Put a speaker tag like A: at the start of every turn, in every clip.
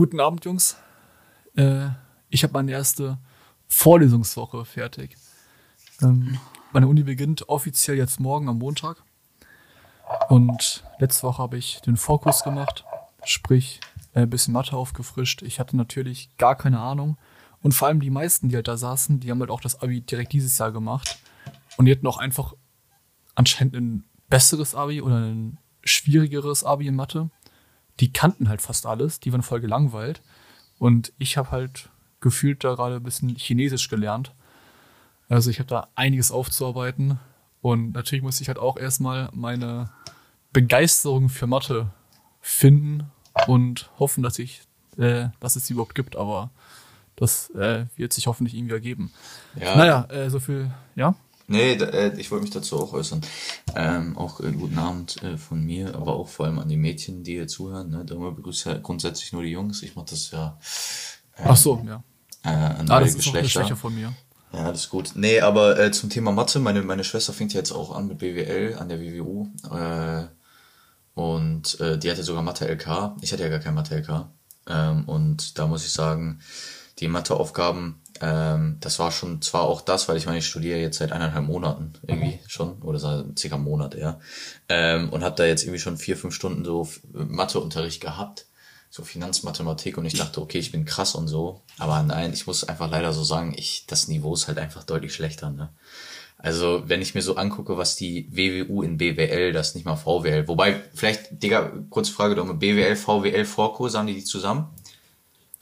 A: Guten Abend, Jungs. Äh, ich habe meine erste Vorlesungswoche fertig. Ähm, meine Uni beginnt offiziell jetzt morgen am Montag. Und letzte Woche habe ich den Vorkurs gemacht, sprich ein äh, bisschen Mathe aufgefrischt. Ich hatte natürlich gar keine Ahnung. Und vor allem die meisten, die halt da saßen, die haben halt auch das Abi direkt dieses Jahr gemacht. Und die hatten auch einfach anscheinend ein besseres Abi oder ein schwierigeres Abi in Mathe. Die kannten halt fast alles, die waren voll gelangweilt. Und ich habe halt gefühlt da gerade ein bisschen Chinesisch gelernt. Also ich habe da einiges aufzuarbeiten. Und natürlich muss ich halt auch erstmal meine Begeisterung für Mathe finden und hoffen, dass ich, äh, dass es sie überhaupt gibt. Aber das äh, wird sich hoffentlich irgendwie ergeben. Ja. Naja, äh, so viel, ja.
B: Nee, äh, ich wollte mich dazu auch äußern. Ähm, auch äh, guten Abend äh, von mir, aber auch vor allem an die Mädchen, die hier zuhören. Ne? Da begrüße ja grundsätzlich nur die Jungs. Ich mache das ja.
A: Ähm, Ach so, ja. Äh, an ah, das Geschlechter.
B: Ist von mir. Ja, das ist gut. Nee, aber äh, zum Thema Mathe, meine, meine Schwester fängt ja jetzt auch an mit BWL an der WWU. Äh, und äh, die hatte sogar Mathe-LK. Ich hatte ja gar kein Mathe-LK. Ähm, und da muss ich sagen, die Matheaufgaben ähm, das war schon zwar auch das, weil ich meine, ich studiere jetzt seit eineinhalb Monaten irgendwie schon, oder seit circa einem Monat, ja. Ähm, und habe da jetzt irgendwie schon vier, fünf Stunden so Matheunterricht gehabt, so Finanzmathematik und ich dachte, okay, ich bin krass und so. Aber nein, ich muss einfach leider so sagen, ich, das Niveau ist halt einfach deutlich schlechter, ne? Also, wenn ich mir so angucke, was die WWU in BWL, das nicht mal VWL, wobei, vielleicht, Digga, kurze Frage, BWL, VWL, Vorkurse, haben die die zusammen?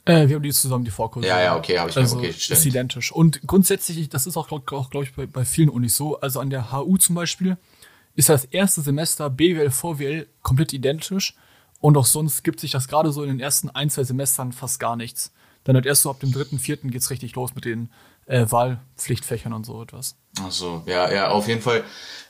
A: Äh, wir haben die zusammen, die Vorkurse.
B: Ja, ja, okay, habe ich
A: also,
B: okay,
A: stimmt. Ist identisch. Und grundsätzlich, das ist auch, glaube glaub ich, bei, bei vielen Unis so. Also an der HU zum Beispiel ist das erste Semester BWL, VWL komplett identisch. Und auch sonst gibt sich das gerade so in den ersten ein, zwei Semestern fast gar nichts. Dann halt erst so ab dem dritten, vierten geht's richtig los mit den äh, Wahlpflichtfächern und so etwas.
B: Ach so, ja, ja, auf jeden Fall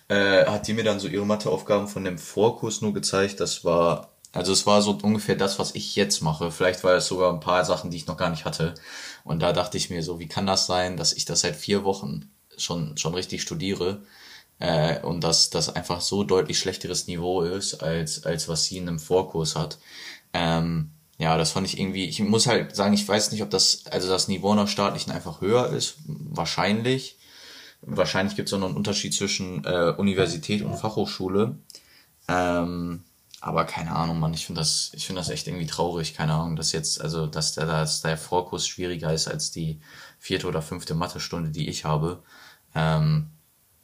B: äh, hat die mir dann so ihre Matheaufgaben von dem Vorkurs nur gezeigt. Das war also es war so ungefähr das, was ich jetzt mache. Vielleicht war es sogar ein paar Sachen, die ich noch gar nicht hatte. Und da dachte ich mir so, wie kann das sein, dass ich das seit vier Wochen schon, schon richtig studiere äh, und dass das einfach so deutlich schlechteres Niveau ist, als, als was sie in einem Vorkurs hat. Ähm, ja, das fand ich irgendwie, ich muss halt sagen, ich weiß nicht, ob das, also das Niveau nach staatlichen einfach höher ist. Wahrscheinlich. Wahrscheinlich gibt es auch noch einen Unterschied zwischen äh, Universität und Fachhochschule. Ähm, aber keine Ahnung, Mann, ich finde das, ich finde das echt irgendwie traurig, keine Ahnung, dass jetzt, also, dass der, dass der Vorkurs schwieriger ist als die vierte oder fünfte Mathestunde, die ich habe. Ähm,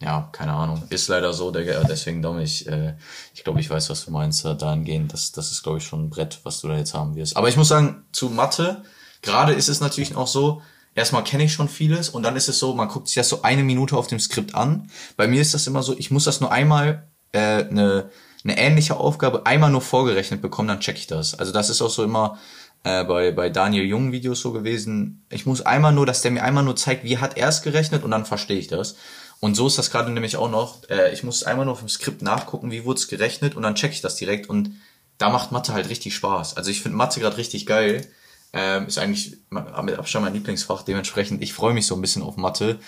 B: ja, keine Ahnung. Ist leider so, deswegen Dom, ich, äh, ich glaube, ich weiß, was du meinst, da dahingehend. Das, das ist, glaube ich, schon ein Brett, was du da jetzt haben wirst. Aber ich muss sagen, zu Mathe, gerade ist es natürlich auch so, erstmal kenne ich schon vieles und dann ist es so, man guckt sich das so eine Minute auf dem Skript an. Bei mir ist das immer so, ich muss das nur einmal äh, eine eine ähnliche Aufgabe einmal nur vorgerechnet bekomme, dann check ich das. Also das ist auch so immer äh, bei, bei Daniel Jung Videos so gewesen. Ich muss einmal nur, dass der mir einmal nur zeigt, wie hat er es gerechnet und dann verstehe ich das. Und so ist das gerade nämlich auch noch. Äh, ich muss einmal nur auf dem Skript nachgucken, wie wurde es gerechnet und dann check ich das direkt und da macht Mathe halt richtig Spaß. Also ich finde Mathe gerade richtig geil. Ähm, ist eigentlich mit Abstand mein Lieblingsfach. Dementsprechend, ich freue mich so ein bisschen auf Mathe.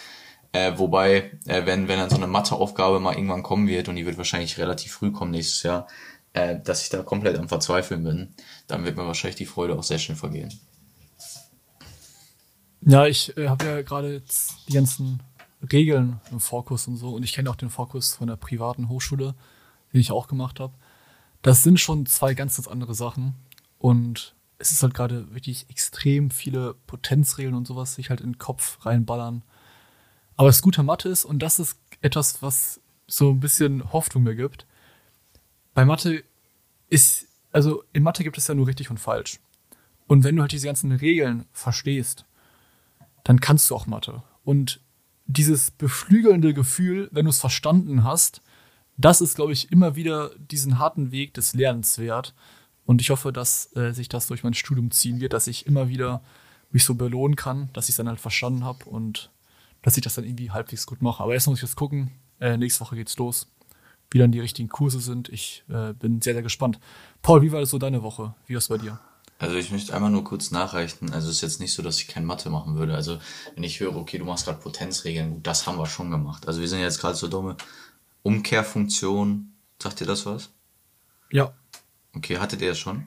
B: Äh, wobei, äh, wenn, wenn dann so eine Matheaufgabe mal irgendwann kommen wird, und die wird wahrscheinlich relativ früh kommen nächstes Jahr, äh, dass ich da komplett am Verzweifeln bin, dann wird mir wahrscheinlich die Freude auch sehr schnell vergehen.
A: Ja, ich äh, habe ja gerade die ganzen Regeln im Vorkurs und so, und ich kenne auch den Vorkurs von der privaten Hochschule, den ich auch gemacht habe. Das sind schon zwei ganz, ganz andere Sachen. Und es ist halt gerade wirklich extrem viele Potenzregeln und sowas sich halt in den Kopf reinballern. Aber das Gute Mathe ist, und das ist etwas, was so ein bisschen Hoffnung mir gibt. Bei Mathe ist, also in Mathe gibt es ja nur richtig und falsch. Und wenn du halt diese ganzen Regeln verstehst, dann kannst du auch Mathe. Und dieses beflügelnde Gefühl, wenn du es verstanden hast, das ist, glaube ich, immer wieder diesen harten Weg des Lernens wert. Und ich hoffe, dass äh, sich das durch mein Studium ziehen wird, dass ich immer wieder mich so belohnen kann, dass ich es dann halt verstanden habe und dass ich das dann irgendwie halbwegs gut mache. Aber erst muss ich jetzt gucken. Äh, nächste Woche geht's los. Wie dann die richtigen Kurse sind. Ich äh, bin sehr, sehr gespannt. Paul, wie war das so deine Woche? Wie war es bei dir?
B: Also ich möchte einmal nur kurz nachreichen. Also es ist jetzt nicht so, dass ich kein Mathe machen würde. Also wenn ich höre, okay, du machst gerade Potenzregeln, gut, das haben wir schon gemacht. Also wir sind jetzt gerade so dumme Umkehrfunktion. Sagt ihr das was?
A: Ja.
B: Okay, hattet ihr das schon?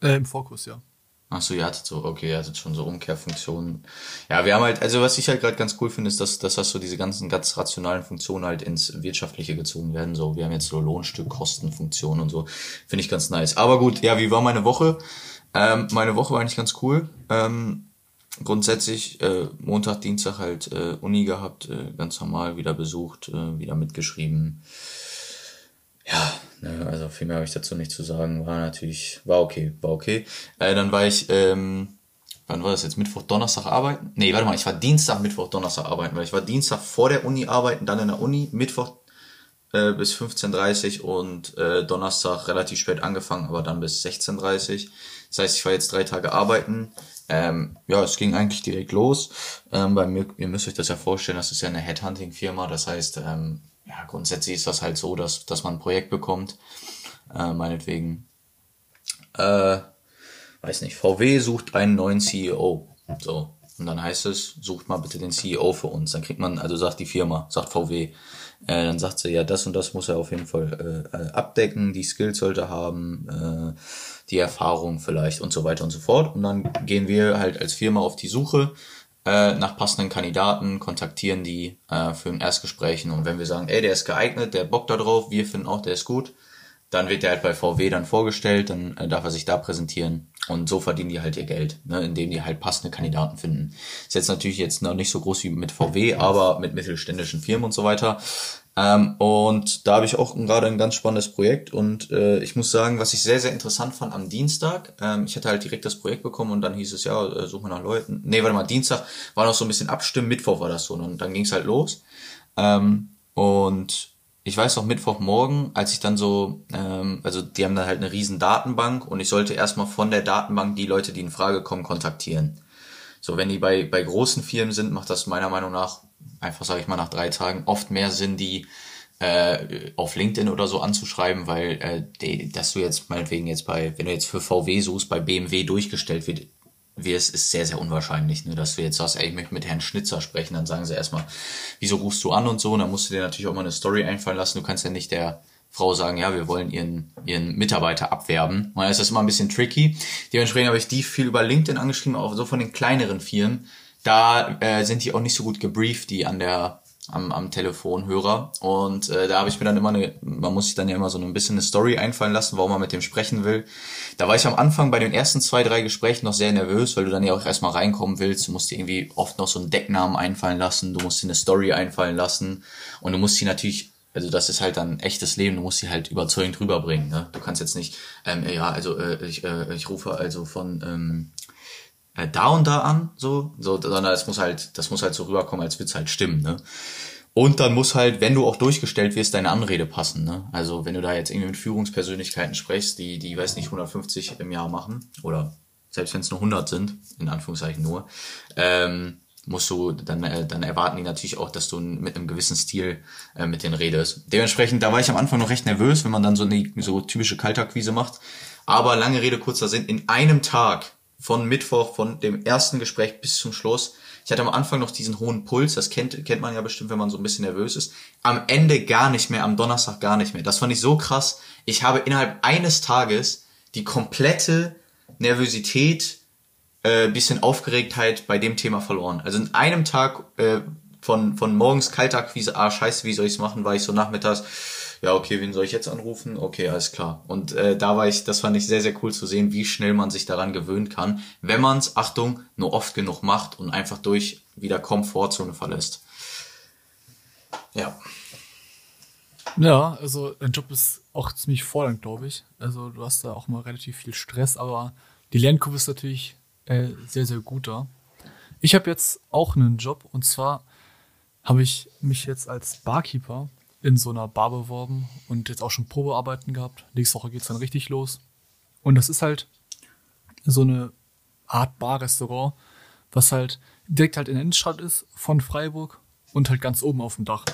A: Äh, Im Vorkurs, ja.
B: Ach so, ihr hattet so, okay, ihr hattet schon so Umkehrfunktionen. Ja, wir haben halt, also was ich halt gerade ganz cool finde, ist, dass, dass das so diese ganzen ganz rationalen Funktionen halt ins Wirtschaftliche gezogen werden. So, wir haben jetzt so Lohnstück, Kostenfunktionen und so. Finde ich ganz nice. Aber gut, ja, wie war meine Woche? Ähm, meine Woche war eigentlich ganz cool. Ähm, grundsätzlich äh, Montag, Dienstag halt äh, Uni gehabt, äh, ganz normal wieder besucht, äh, wieder mitgeschrieben. Ja, ne, also viel mehr habe ich dazu nicht zu sagen. War natürlich, war okay, war okay. Äh, dann war ich, ähm, wann war das jetzt? Mittwoch, Donnerstag arbeiten? Nee, warte mal, ich war Dienstag, Mittwoch, Donnerstag arbeiten, weil ich war Dienstag vor der Uni arbeiten, dann in der Uni, Mittwoch äh, bis 15.30 und äh, Donnerstag relativ spät angefangen, aber dann bis 16.30 Das heißt, ich war jetzt drei Tage arbeiten. Ähm, ja, es ging eigentlich direkt los. Ähm, bei mir, ihr müsst euch das ja vorstellen, das ist ja eine Headhunting-Firma, das heißt, ähm, ja, grundsätzlich ist das halt so, dass, dass man ein Projekt bekommt, äh, meinetwegen, äh, weiß nicht, VW sucht einen neuen CEO. So. Und dann heißt es, sucht mal bitte den CEO für uns. Dann kriegt man, also sagt die Firma, sagt VW, äh, dann sagt sie, ja, das und das muss er auf jeden Fall äh, äh, abdecken, die Skills sollte haben, äh, die Erfahrung vielleicht und so weiter und so fort. Und dann gehen wir halt als Firma auf die Suche äh, nach passenden Kandidaten, kontaktieren die äh, für ein Erstgespräch. Und wenn wir sagen, ey, der ist geeignet, der Bock da drauf, wir finden auch, der ist gut, dann wird der halt bei VW dann vorgestellt, dann äh, darf er sich da präsentieren und so verdienen die halt ihr Geld, ne, indem die halt passende Kandidaten finden. Ist jetzt natürlich jetzt noch nicht so groß wie mit VW, aber mit mittelständischen Firmen und so weiter. Ähm, und da habe ich auch gerade ein ganz spannendes Projekt und äh, ich muss sagen, was ich sehr, sehr interessant fand am Dienstag, ähm, ich hatte halt direkt das Projekt bekommen und dann hieß es, ja, äh, suchen wir nach Leuten. Nee, warte mal, Dienstag war noch so ein bisschen abstimmen, Mittwoch war das so und dann ging es halt los. Ähm, und ich weiß noch Mittwochmorgen, als ich dann so, ähm, also die haben dann halt eine riesen Datenbank und ich sollte erstmal von der Datenbank die Leute, die in Frage kommen, kontaktieren. So, wenn die bei, bei großen Firmen sind, macht das meiner Meinung nach einfach, sage ich mal, nach drei Tagen oft mehr Sinn, die äh, auf LinkedIn oder so anzuschreiben, weil äh, die, dass du jetzt meinetwegen jetzt bei, wenn du jetzt für VW suchst, bei BMW durchgestellt wird, wirst, ist sehr, sehr unwahrscheinlich, ne? dass du jetzt sagst, ey, ich möchte mit Herrn Schnitzer sprechen, dann sagen sie erstmal, wieso rufst du an und so, und dann musst du dir natürlich auch mal eine Story einfallen lassen, du kannst ja nicht der Frau sagen, ja, wir wollen ihren, ihren Mitarbeiter abwerben. Und dann ist das immer ein bisschen tricky. Dementsprechend habe ich die viel über LinkedIn angeschrieben, auch so von den kleineren Firmen. Da äh, sind die auch nicht so gut gebrieft, die an der am, am Telefonhörer. Und äh, da habe ich mir dann immer eine, man muss sich dann ja immer so ein bisschen eine Story einfallen lassen, warum man mit dem sprechen will. Da war ich am Anfang bei den ersten zwei, drei Gesprächen noch sehr nervös, weil du dann ja auch erstmal reinkommen willst. Du musst dir irgendwie oft noch so einen Decknamen einfallen lassen, du musst dir eine Story einfallen lassen und du musst sie natürlich also das ist halt dann echtes Leben, du musst sie halt überzeugend rüberbringen. Ne? Du kannst jetzt nicht, ähm, ja, also äh, ich, äh, ich rufe also von ähm, äh, da und da an, so, so, sondern es muss halt, das muss halt so rüberkommen, als wird's halt stimmen, ne? Und dann muss halt, wenn du auch durchgestellt wirst, deine Anrede passen. Ne? Also wenn du da jetzt irgendwie mit Führungspersönlichkeiten sprichst, die, die weiß nicht, 150 im Jahr machen, oder selbst wenn es nur 100 sind, in Anführungszeichen nur, ähm, musst du, dann, äh, dann erwarten die natürlich auch, dass du mit einem gewissen Stil äh, mit denen redest. Dementsprechend, da war ich am Anfang noch recht nervös, wenn man dann so eine so typische Kaltakquise macht. Aber lange Rede, kurzer Sinn, in einem Tag von Mittwoch, von dem ersten Gespräch bis zum Schluss, ich hatte am Anfang noch diesen hohen Puls, das kennt, kennt man ja bestimmt, wenn man so ein bisschen nervös ist. Am Ende gar nicht mehr, am Donnerstag gar nicht mehr. Das fand ich so krass. Ich habe innerhalb eines Tages die komplette Nervosität, äh, bisschen Aufgeregtheit bei dem Thema verloren. Also in einem Tag äh, von, von morgens Kaltakquise, ah scheiße, wie soll ich's machen, war ich so nachmittags, ja, okay, wen soll ich jetzt anrufen? Okay, alles klar. Und äh, da war ich, das fand ich sehr, sehr cool zu sehen, wie schnell man sich daran gewöhnen kann, wenn man es, Achtung, nur oft genug macht und einfach durch wieder Komfortzone verlässt. Ja.
A: Ja, also dein Job ist auch ziemlich fordernd, glaube ich. Also du hast da auch mal relativ viel Stress, aber die Lernkurve ist natürlich äh, sehr, sehr gut da. Ich habe jetzt auch einen Job und zwar habe ich mich jetzt als Barkeeper in so einer Bar beworben und jetzt auch schon Probearbeiten gehabt. Nächste Woche geht es dann richtig los. Und das ist halt so eine Art Bar-Restaurant, was halt direkt halt in der Innenstadt ist von Freiburg und halt ganz oben auf dem Dach.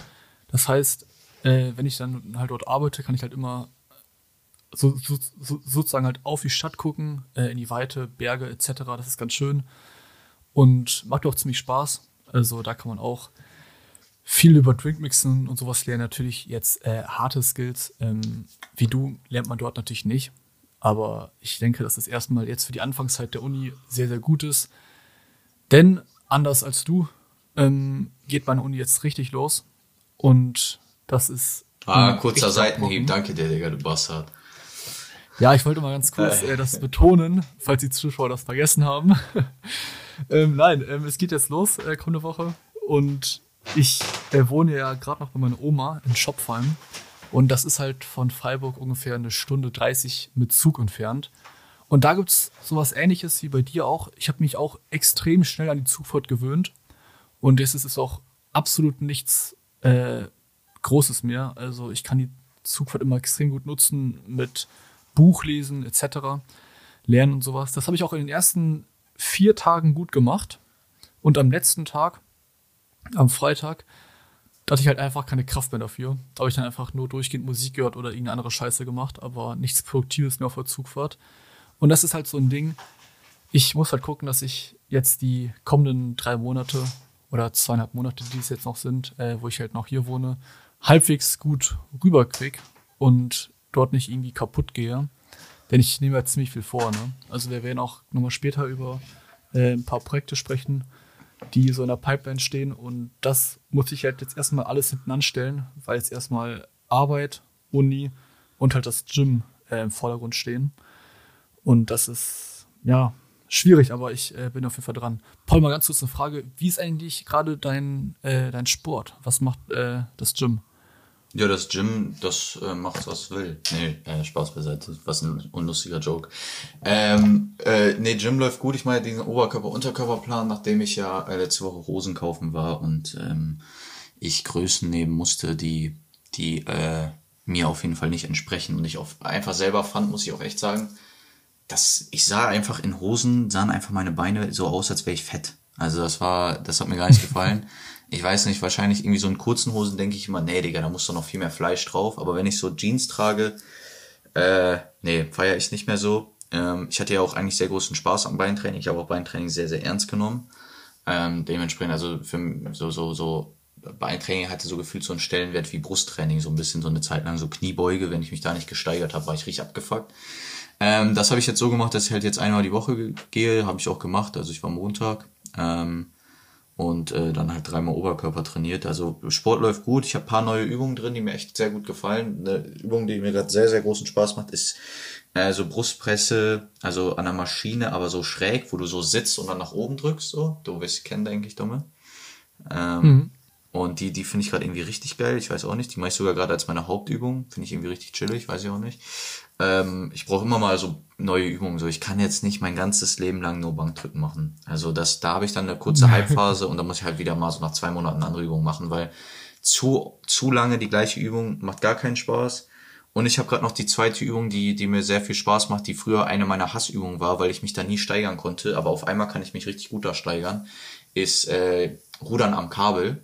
A: Das heißt, äh, wenn ich dann halt dort arbeite, kann ich halt immer so, so, so, sozusagen halt auf die Stadt gucken, äh, in die Weite, Berge etc. Das ist ganz schön und macht auch ziemlich Spaß. Also da kann man auch viel über Drinkmixen und sowas lernen. Natürlich jetzt äh, harte Skills ähm, wie du lernt man dort natürlich nicht. Aber ich denke, dass das erstmal jetzt für die Anfangszeit der Uni sehr, sehr gut ist. Denn anders als du ähm, geht meine Uni jetzt richtig los. Und das ist.
B: Ah, kurzer Seitenhieb. Danke dir, Digga, du Bastard.
A: Ja, ich wollte mal ganz kurz äh, das betonen, falls die Zuschauer das vergessen haben. ähm, nein, ähm, es geht jetzt los, äh, kommende Woche. Und ich äh, wohne ja gerade noch bei meiner Oma in Schopfheim. Und das ist halt von Freiburg ungefähr eine Stunde 30 mit Zug entfernt. Und da gibt es sowas ähnliches wie bei dir auch. Ich habe mich auch extrem schnell an die Zugfahrt gewöhnt. Und jetzt ist es auch absolut nichts äh, Großes mehr. Also ich kann die Zugfahrt immer extrem gut nutzen mit Buchlesen etc., Lernen und sowas. Das habe ich auch in den ersten vier Tagen gut gemacht. Und am letzten Tag, am Freitag, da hatte ich halt einfach keine Kraft mehr dafür. Da habe ich dann einfach nur durchgehend Musik gehört oder irgendeine andere Scheiße gemacht, aber nichts Produktives mehr auf der Zugfahrt. Und das ist halt so ein Ding. Ich muss halt gucken, dass ich jetzt die kommenden drei Monate oder zweieinhalb Monate, die es jetzt noch sind, äh, wo ich halt noch hier wohne, halbwegs gut rüberkriege und dort nicht irgendwie kaputt gehe. Denn ich nehme ja ziemlich viel vor. Ne? Also wir werden auch nochmal später über äh, ein paar Projekte sprechen, die so in der Pipeline stehen. Und das muss ich halt jetzt erstmal alles hinten anstellen, weil jetzt erstmal Arbeit, Uni und halt das Gym äh, im Vordergrund stehen. Und das ist, ja, schwierig, aber ich äh, bin auf jeden Fall dran. Paul, mal ganz kurz eine Frage. Wie ist eigentlich gerade dein, äh, dein Sport? Was macht äh, das Gym?
B: Ja, das Gym, das äh, macht, was will. Nee, äh, Spaß beiseite. Was ein unlustiger Joke. Ähm, äh, nee, Gym läuft gut. Ich meine, diesen Oberkörper-Unterkörperplan, nachdem ich ja äh, letzte Woche Hosen kaufen war und ähm, ich Größen nehmen musste, die, die äh, mir auf jeden Fall nicht entsprechen und ich auf, einfach selber fand, muss ich auch echt sagen, dass ich sah einfach in Hosen, sahen einfach meine Beine so aus, als wäre ich fett. Also das war, das hat mir gar nicht gefallen ich weiß nicht, wahrscheinlich irgendwie so in kurzen Hosen denke ich immer, nee, Digga, da muss doch noch viel mehr Fleisch drauf. Aber wenn ich so Jeans trage, äh, nee, feiere ich nicht mehr so. Ähm, ich hatte ja auch eigentlich sehr großen Spaß am Beintraining. Ich habe auch Beintraining sehr, sehr ernst genommen. Ähm, dementsprechend, also für so, so, so, Beintraining hatte so gefühlt so einen Stellenwert wie Brusttraining, so ein bisschen so eine Zeit lang so Kniebeuge. Wenn ich mich da nicht gesteigert habe, war ich richtig abgefuckt. Ähm, das habe ich jetzt so gemacht, dass ich halt jetzt einmal die Woche gehe, habe ich auch gemacht. Also ich war Montag. Ähm, und äh, dann halt dreimal Oberkörper trainiert. Also Sport läuft gut. Ich habe paar neue Übungen drin, die mir echt sehr gut gefallen. Eine Übung, die mir gerade sehr, sehr großen Spaß macht, ist äh, so Brustpresse, also an der Maschine, aber so schräg, wo du so sitzt und dann nach oben drückst. So, du wirst kennen, denke ich, Dumme. Ähm, mhm. Und die, die finde ich gerade irgendwie richtig geil. Ich weiß auch nicht. Die mache ich sogar gerade als meine Hauptübung. Finde ich irgendwie richtig chillig, weiß ich auch nicht. Ähm, ich brauche immer mal so neue Übungen. So, ich kann jetzt nicht mein ganzes Leben lang nur Bankdrücken machen. Also das, da habe ich dann eine kurze Halbphase und dann muss ich halt wieder mal so nach zwei Monaten andere Übung machen, weil zu zu lange die gleiche Übung macht gar keinen Spaß. Und ich habe gerade noch die zweite Übung, die die mir sehr viel Spaß macht, die früher eine meiner Hassübungen war, weil ich mich da nie steigern konnte. Aber auf einmal kann ich mich richtig gut da steigern. Ist äh, Rudern am Kabel.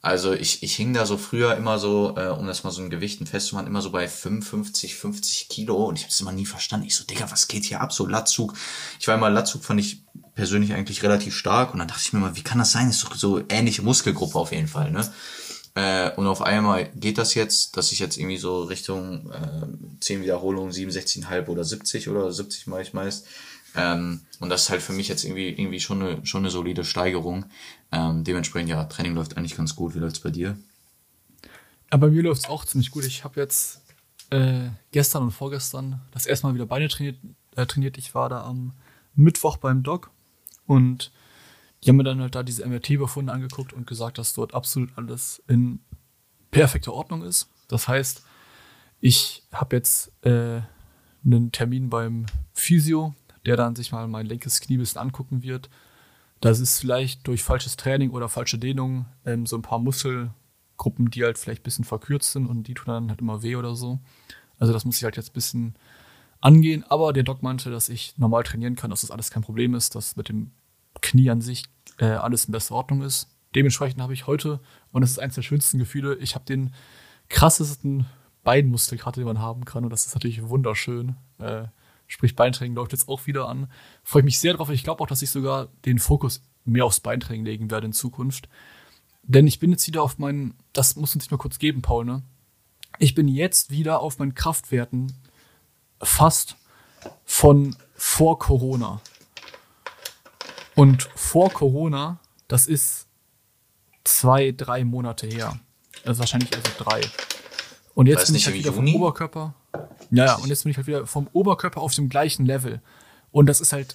B: Also ich, ich hing da so früher immer so, äh, um das mal so ein Gewichten festzumachen, immer so bei 55, 50 Kilo und ich habe es immer nie verstanden. Ich so, Digga, was geht hier ab? So Latzug. Ich war immer Latzug, fand ich persönlich eigentlich relativ stark und dann dachte ich mir mal, wie kann das sein? Ist doch so ähnliche Muskelgruppe auf jeden Fall, ne? Äh, und auf einmal geht das jetzt, dass ich jetzt irgendwie so Richtung äh, 10 Wiederholungen, 67,5 oder 70 oder 70 mache ich meist. Ähm, und das ist halt für mich jetzt irgendwie, irgendwie schon eine, schon eine solide Steigerung. Ähm, dementsprechend, ja, Training läuft eigentlich ganz gut. Wie läuft's bei dir?
A: Ja, bei mir läuft's auch ziemlich gut. Ich habe jetzt äh, gestern und vorgestern das erste Mal wieder Beine trainiert, äh, trainiert. Ich war da am Mittwoch beim Doc und die haben mir dann halt da diese MRT-Befunde angeguckt und gesagt, dass dort absolut alles in perfekter Ordnung ist. Das heißt, ich habe jetzt äh, einen Termin beim Physio, der dann sich mal mein linkes Knie ein bisschen angucken wird das ist vielleicht durch falsches Training oder falsche Dehnung ähm, so ein paar Muskelgruppen, die halt vielleicht ein bisschen verkürzt sind und die tun dann halt immer weh oder so. Also das muss ich halt jetzt ein bisschen angehen. Aber der Doc meinte, dass ich normal trainieren kann, dass das alles kein Problem ist, dass mit dem Knie an sich äh, alles in bester Ordnung ist. Dementsprechend habe ich heute, und das ist eines der schönsten Gefühle, ich habe den krassesten Beinmuskel gerade, den man haben kann. Und das ist natürlich wunderschön. Äh, Sprich, Beintraining läuft jetzt auch wieder an. Freue ich mich sehr drauf. Ich glaube auch, dass ich sogar den Fokus mehr aufs Beintraining legen werde in Zukunft. Denn ich bin jetzt wieder auf meinen, das muss uns nicht mal kurz geben, Paul, ne? Ich bin jetzt wieder auf meinen Kraftwerten fast, von vor Corona. Und vor Corona, das ist zwei, drei Monate her. Also wahrscheinlich also drei. Und jetzt bin ich halt wieder Juni? vom Oberkörper. Ja, ja, und jetzt bin ich halt wieder vom Oberkörper auf dem gleichen Level. Und das ist halt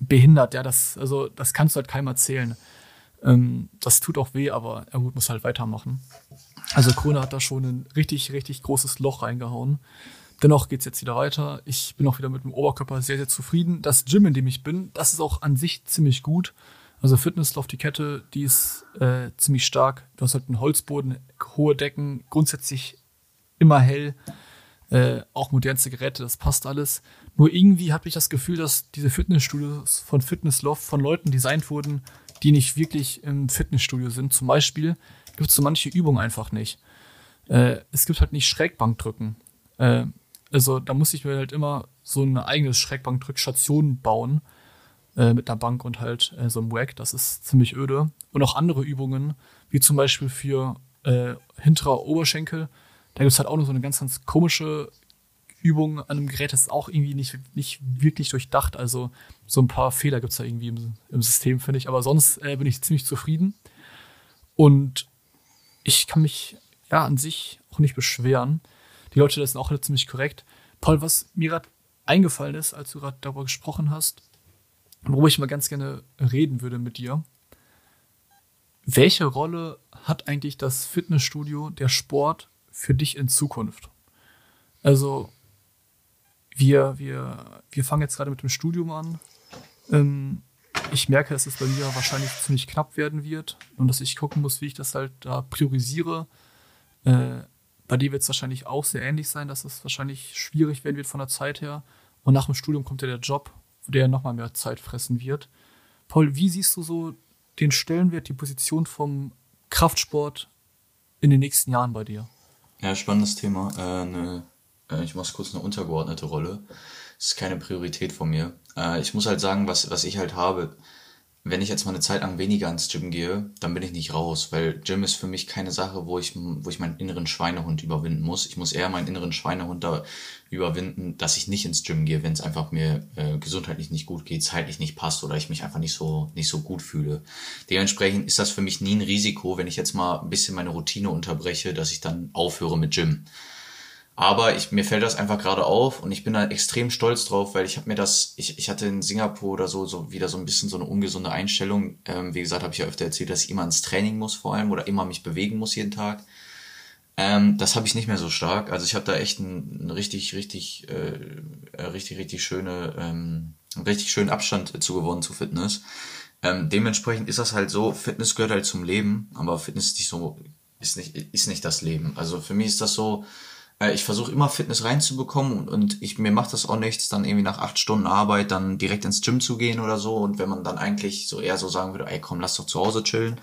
A: behindert, ja, das, also, das kannst du halt keinem erzählen. Ähm, das tut auch weh, aber er gut, muss halt weitermachen. Also Corona hat da schon ein richtig, richtig großes Loch reingehauen. Dennoch geht es jetzt wieder weiter. Ich bin auch wieder mit dem Oberkörper sehr, sehr zufrieden. Das Gym, in dem ich bin, das ist auch an sich ziemlich gut. Also Fitnessloft, die Kette, die ist äh, ziemlich stark. Du hast halt einen Holzboden, hohe Decken, grundsätzlich immer hell. Äh, auch modernste Geräte, das passt alles. Nur irgendwie habe ich das Gefühl, dass diese Fitnessstudios von Fitnessloft von Leuten designt wurden, die nicht wirklich im Fitnessstudio sind. Zum Beispiel gibt es so manche Übungen einfach nicht. Äh, es gibt halt nicht Schrägbankdrücken. Äh, also da muss ich mir halt immer so eine eigene Schrägbankdrückstation bauen äh, mit einer Bank und halt äh, so einem Wack. Das ist ziemlich öde. Und auch andere Übungen, wie zum Beispiel für hinterer Oberschenkel. Da gibt es halt auch noch so eine ganz, ganz komische Übung an einem Gerät, das ist auch irgendwie nicht, nicht wirklich durchdacht. Also so ein paar Fehler gibt es da irgendwie im, im System, finde ich. Aber sonst äh, bin ich ziemlich zufrieden. Und ich kann mich ja an sich auch nicht beschweren. Die Leute das sind auch ziemlich korrekt. Paul, was mir gerade eingefallen ist, als du gerade darüber gesprochen hast, worüber ich mal ganz gerne reden würde mit dir. Welche Rolle hat eigentlich das Fitnessstudio, der Sport für dich in Zukunft? Also, wir, wir, wir fangen jetzt gerade mit dem Studium an. Ähm, ich merke, dass es bei mir wahrscheinlich ziemlich knapp werden wird und dass ich gucken muss, wie ich das halt da priorisiere. Äh, bei dir wird es wahrscheinlich auch sehr ähnlich sein, dass es wahrscheinlich schwierig werden wird von der Zeit her. Und nach dem Studium kommt ja der Job der nochmal mehr Zeit fressen wird. Paul, wie siehst du so den Stellenwert, die Position vom Kraftsport in den nächsten Jahren bei dir?
B: Ja, spannendes Thema. Äh, ne, äh, ich mache kurz eine untergeordnete Rolle. Das ist keine Priorität von mir. Äh, ich muss halt sagen, was, was ich halt habe, wenn ich jetzt mal eine Zeit lang weniger ins Gym gehe, dann bin ich nicht raus, weil Gym ist für mich keine Sache, wo ich, wo ich meinen inneren Schweinehund überwinden muss. Ich muss eher meinen inneren Schweinehund da überwinden, dass ich nicht ins Gym gehe, wenn es einfach mir äh, gesundheitlich nicht gut geht, zeitlich nicht passt oder ich mich einfach nicht so, nicht so gut fühle. Dementsprechend ist das für mich nie ein Risiko, wenn ich jetzt mal ein bisschen meine Routine unterbreche, dass ich dann aufhöre mit Gym. Aber ich, mir fällt das einfach gerade auf und ich bin da extrem stolz drauf, weil ich habe mir das, ich, ich hatte in Singapur oder so, so wieder so ein bisschen so eine ungesunde Einstellung. Ähm, wie gesagt, habe ich ja öfter erzählt, dass ich immer ins Training muss vor allem oder immer mich bewegen muss jeden Tag. Ähm, das habe ich nicht mehr so stark. Also ich habe da echt einen, einen richtig, richtig, äh, richtig, richtig schöne, ähm, richtig schönen Abstand zu gewonnen zu Fitness. Ähm, dementsprechend ist das halt so, Fitness gehört halt zum Leben, aber Fitness ist nicht so, ist nicht, ist nicht das Leben. Also für mich ist das so, ich versuche immer Fitness reinzubekommen und, ich, mir macht das auch nichts, dann irgendwie nach acht Stunden Arbeit dann direkt ins Gym zu gehen oder so. Und wenn man dann eigentlich so eher so sagen würde, ey komm, lass doch zu Hause chillen,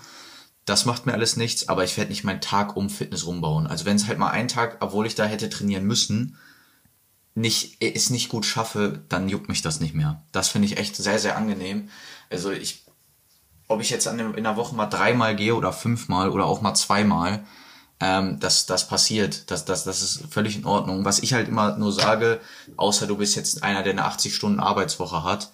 B: das macht mir alles nichts, aber ich werde nicht meinen Tag um Fitness rumbauen. Also wenn es halt mal einen Tag, obwohl ich da hätte trainieren müssen, nicht, es nicht gut schaffe, dann juckt mich das nicht mehr. Das finde ich echt sehr, sehr angenehm. Also ich, ob ich jetzt in der Woche mal dreimal gehe oder fünfmal oder auch mal zweimal, ähm, dass das passiert. Das, das, das ist völlig in Ordnung. Was ich halt immer nur sage, außer du bist jetzt einer, der eine 80 Stunden Arbeitswoche hat,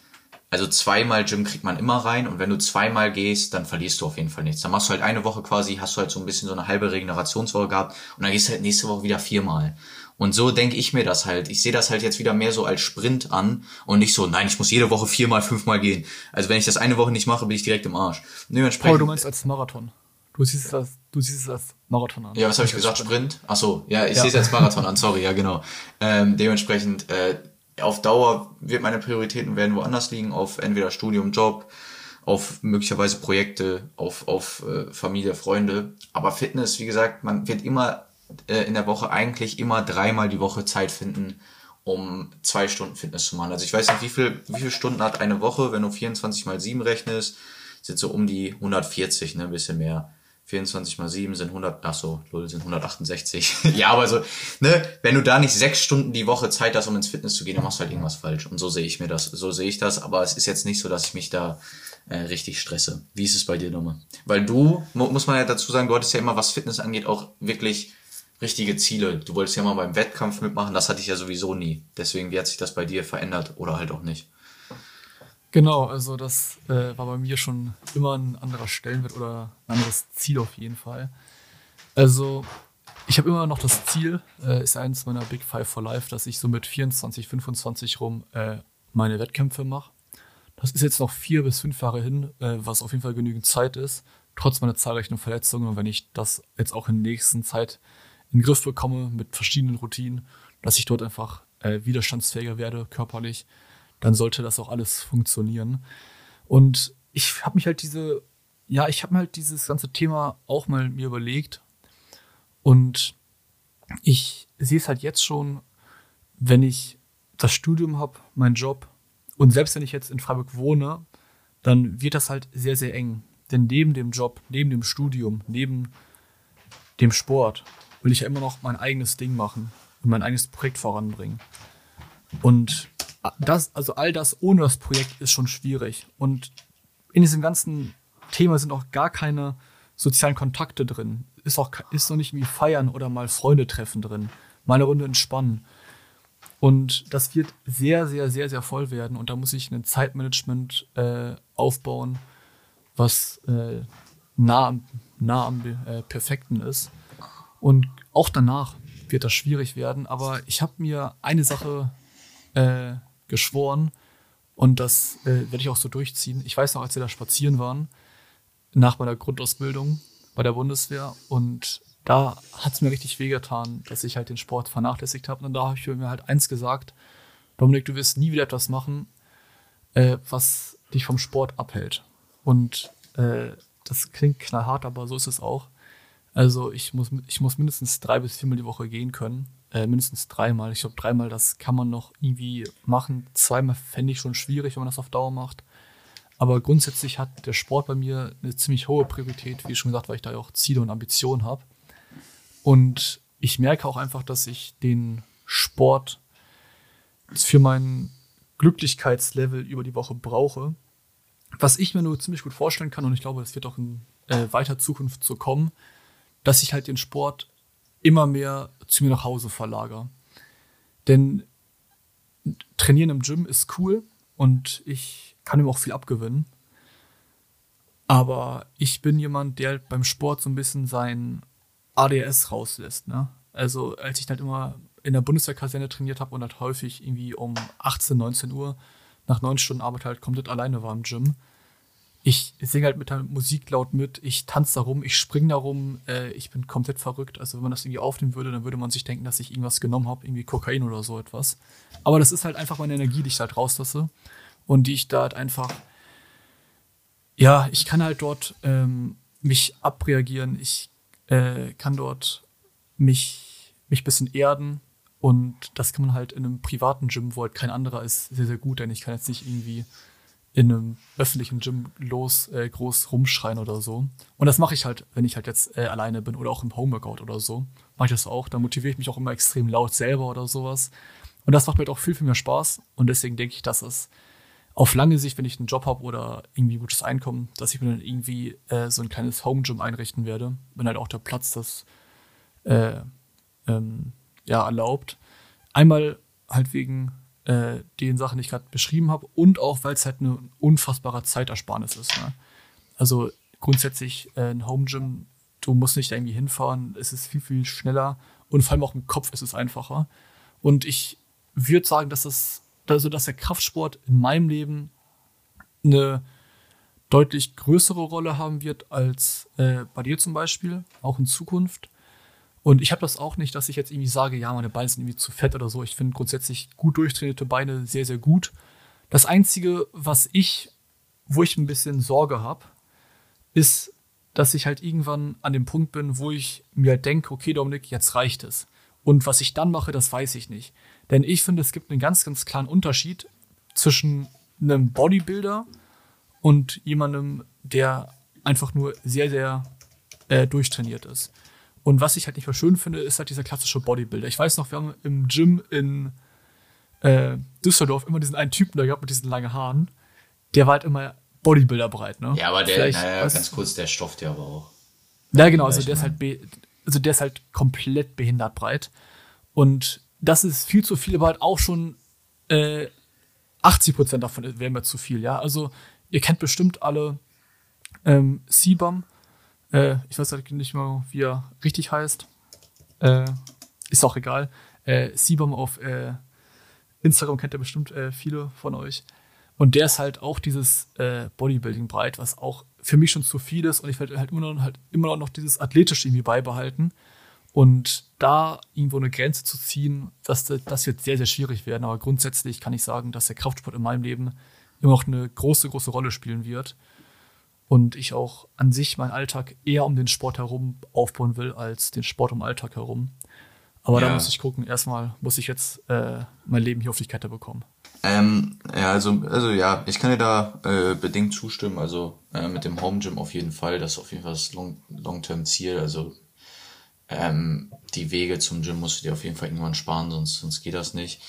B: also zweimal Gym kriegt man immer rein und wenn du zweimal gehst, dann verlierst du auf jeden Fall nichts. Dann machst du halt eine Woche quasi, hast du halt so ein bisschen so eine halbe Regenerationswoche gehabt und dann gehst du halt nächste Woche wieder viermal. Und so denke ich mir das halt. Ich sehe das halt jetzt wieder mehr so als Sprint an und nicht so, nein, ich muss jede Woche viermal, fünfmal gehen. Also wenn ich das eine Woche nicht mache, bin ich direkt im Arsch.
A: Dementsprechend, Paul, du meinst als Marathon. Du siehst es als, du siehst es als Marathon an.
B: Ja, was habe ich gesagt? Sprint? Ach so, ja, ich ja. sehe es als Marathon an, sorry, ja genau. Ähm, dementsprechend, äh, auf Dauer wird meine Prioritäten werden woanders liegen, auf entweder Studium, Job, auf möglicherweise Projekte, auf, auf äh, Familie, Freunde. Aber Fitness, wie gesagt, man wird immer äh, in der Woche eigentlich immer dreimal die Woche Zeit finden, um zwei Stunden Fitness zu machen. Also ich weiß nicht, wie viel, wie viele Stunden hat eine Woche, wenn du 24 mal 7 rechnest, sind so um die 140, ne, ein bisschen mehr. 24 mal 7 sind 100, ach so, lol, sind 168. ja, aber so, ne, wenn du da nicht sechs Stunden die Woche Zeit hast, um ins Fitness zu gehen, dann machst du halt irgendwas falsch. Und so sehe ich mir das, so sehe ich das, aber es ist jetzt nicht so, dass ich mich da äh, richtig stresse. Wie ist es bei dir nochmal? Weil du, muss man ja dazu sagen, du hattest ja immer, was Fitness angeht, auch wirklich richtige Ziele? Du wolltest ja mal beim Wettkampf mitmachen, das hatte ich ja sowieso nie. Deswegen, wie hat sich das bei dir verändert oder halt auch nicht?
A: Genau, also das äh, war bei mir schon immer ein anderer Stellenwert oder ein anderes Ziel auf jeden Fall. Also ich habe immer noch das Ziel, äh, ist eins meiner Big Five for Life, dass ich so mit 24, 25 rum äh, meine Wettkämpfe mache. Das ist jetzt noch vier bis fünf Jahre hin, äh, was auf jeden Fall genügend Zeit ist, trotz meiner zahlreichen Verletzungen. Und wenn ich das jetzt auch in der nächsten Zeit in den Griff bekomme mit verschiedenen Routinen, dass ich dort einfach äh, widerstandsfähiger werde körperlich, dann sollte das auch alles funktionieren. Und ich habe mich halt diese, ja, ich habe mir halt dieses ganze Thema auch mal mir überlegt und ich sehe es halt jetzt schon, wenn ich das Studium habe, meinen Job und selbst wenn ich jetzt in Freiburg wohne, dann wird das halt sehr, sehr eng. Denn neben dem Job, neben dem Studium, neben dem Sport will ich ja immer noch mein eigenes Ding machen und mein eigenes Projekt voranbringen. Und das, also all das ohne das Projekt ist schon schwierig. Und in diesem ganzen Thema sind auch gar keine sozialen Kontakte drin. Ist auch ist noch nicht wie feiern oder mal Freunde treffen drin. Mal eine Runde entspannen. Und das wird sehr, sehr, sehr, sehr voll werden. Und da muss ich ein Zeitmanagement äh, aufbauen, was äh, nah, am, nah am äh, Perfekten ist. Und auch danach wird das schwierig werden. Aber ich habe mir eine Sache äh, geschworen und das äh, werde ich auch so durchziehen. Ich weiß noch, als wir da spazieren waren, nach meiner Grundausbildung bei der Bundeswehr und da hat es mir richtig wehgetan, dass ich halt den Sport vernachlässigt habe. Und da habe ich mir halt eins gesagt, Dominik, du wirst nie wieder etwas machen, äh, was dich vom Sport abhält. Und äh, das klingt knallhart, aber so ist es auch. Also ich muss, ich muss mindestens drei bis viermal die Woche gehen können. Äh, mindestens dreimal. Ich glaube, dreimal, das kann man noch irgendwie machen. Zweimal fände ich schon schwierig, wenn man das auf Dauer macht. Aber grundsätzlich hat der Sport bei mir eine ziemlich hohe Priorität, wie schon gesagt, weil ich da ja auch Ziele und Ambitionen habe. Und ich merke auch einfach, dass ich den Sport für mein Glücklichkeitslevel über die Woche brauche. Was ich mir nur ziemlich gut vorstellen kann, und ich glaube, es wird auch in äh, weiter Zukunft so kommen, dass ich halt den Sport immer mehr zu mir nach Hause verlagere. Denn trainieren im Gym ist cool und ich kann ihm auch viel abgewinnen. Aber ich bin jemand, der halt beim Sport so ein bisschen sein ADS rauslässt. Ne? Also als ich halt immer in der Bundeswehrkaserne trainiert habe und halt häufig irgendwie um 18, 19 Uhr nach neun Stunden Arbeit halt komplett alleine war im Gym, ich singe halt mit der Musik laut mit, ich tanze da rum, ich springe da rum, äh, ich bin komplett verrückt. Also wenn man das irgendwie aufnehmen würde, dann würde man sich denken, dass ich irgendwas genommen habe, irgendwie Kokain oder so etwas. Aber das ist halt einfach meine Energie, die ich halt rauslasse und die ich da halt einfach, ja, ich kann halt dort ähm, mich abreagieren, ich äh, kann dort mich, mich bisschen erden und das kann man halt in einem privaten Gym, wo halt kein anderer ist, sehr, sehr gut, denn ich kann jetzt nicht irgendwie in einem öffentlichen Gym los äh, groß rumschreien oder so. Und das mache ich halt, wenn ich halt jetzt äh, alleine bin oder auch im Homeworkout oder so. Mache ich das auch. Da motiviere ich mich auch immer extrem laut selber oder sowas. Und das macht mir halt auch viel, viel mehr Spaß. Und deswegen denke ich, dass es auf lange Sicht, wenn ich einen Job habe oder irgendwie gutes Einkommen, dass ich mir dann irgendwie äh, so ein kleines Home Gym einrichten werde, wenn halt auch der Platz das äh, ähm, ja erlaubt. Einmal halt wegen äh, den Sachen, die ich gerade beschrieben habe, und auch, weil es halt eine unfassbare Zeitersparnis ist. Ne? Also grundsätzlich äh, ein Home Gym, du musst nicht irgendwie hinfahren, es ist viel, viel schneller und vor allem auch im Kopf ist es einfacher. Und ich würde sagen, dass es, also dass der Kraftsport in meinem Leben eine deutlich größere Rolle haben wird als äh, bei dir zum Beispiel, auch in Zukunft. Und ich habe das auch nicht, dass ich jetzt irgendwie sage, ja, meine Beine sind irgendwie zu fett oder so. Ich finde grundsätzlich gut durchtrainierte Beine sehr, sehr gut. Das Einzige, was ich, wo ich ein bisschen Sorge habe, ist, dass ich halt irgendwann an dem Punkt bin, wo ich mir denke, okay, Dominik, jetzt reicht es. Und was ich dann mache, das weiß ich nicht. Denn ich finde, es gibt einen ganz, ganz klaren Unterschied zwischen einem Bodybuilder und jemandem, der einfach nur sehr, sehr äh, durchtrainiert ist. Und was ich halt nicht mehr schön finde, ist halt dieser klassische Bodybuilder. Ich weiß noch, wir haben im Gym in äh, Düsseldorf immer diesen einen Typen da gehabt mit diesen langen Haaren. Der war halt immer Bodybuilder breit, ne?
B: Ja, aber der, naja, ganz kurz, der stofft ja aber auch.
A: Ja, genau, also der ist halt, also der ist halt komplett behindert breit. Und das ist viel zu viel, aber halt auch schon äh, 80 Prozent davon wäre mir zu viel, ja. Also ihr kennt bestimmt alle ähm, Sibam. Äh, ich weiß halt nicht mal, wie er richtig heißt. Äh, ist auch egal. Äh, Sibam auf äh, Instagram kennt ihr bestimmt äh, viele von euch. Und der ist halt auch dieses äh, Bodybuilding breit, was auch für mich schon zu viel ist. Und ich werde halt immer noch, halt immer noch dieses Athletische irgendwie beibehalten. Und da irgendwo eine Grenze zu ziehen, das, das wird sehr, sehr schwierig werden. Aber grundsätzlich kann ich sagen, dass der Kraftsport in meinem Leben immer noch eine große, große Rolle spielen wird. Und ich auch an sich meinen Alltag eher um den Sport herum aufbauen will, als den Sport um Alltag herum. Aber ja. da muss ich gucken. Erstmal muss ich jetzt äh, mein Leben hier auf die Kette bekommen.
B: Ähm, ja, also, also ja, ich kann dir da äh, bedingt zustimmen. Also äh, mit dem Home Gym auf jeden Fall. Das ist auf jeden Fall das Long-Term-Ziel. also ähm, die Wege zum Gym musst du dir auf jeden Fall irgendwann sparen, sonst, sonst geht das nicht.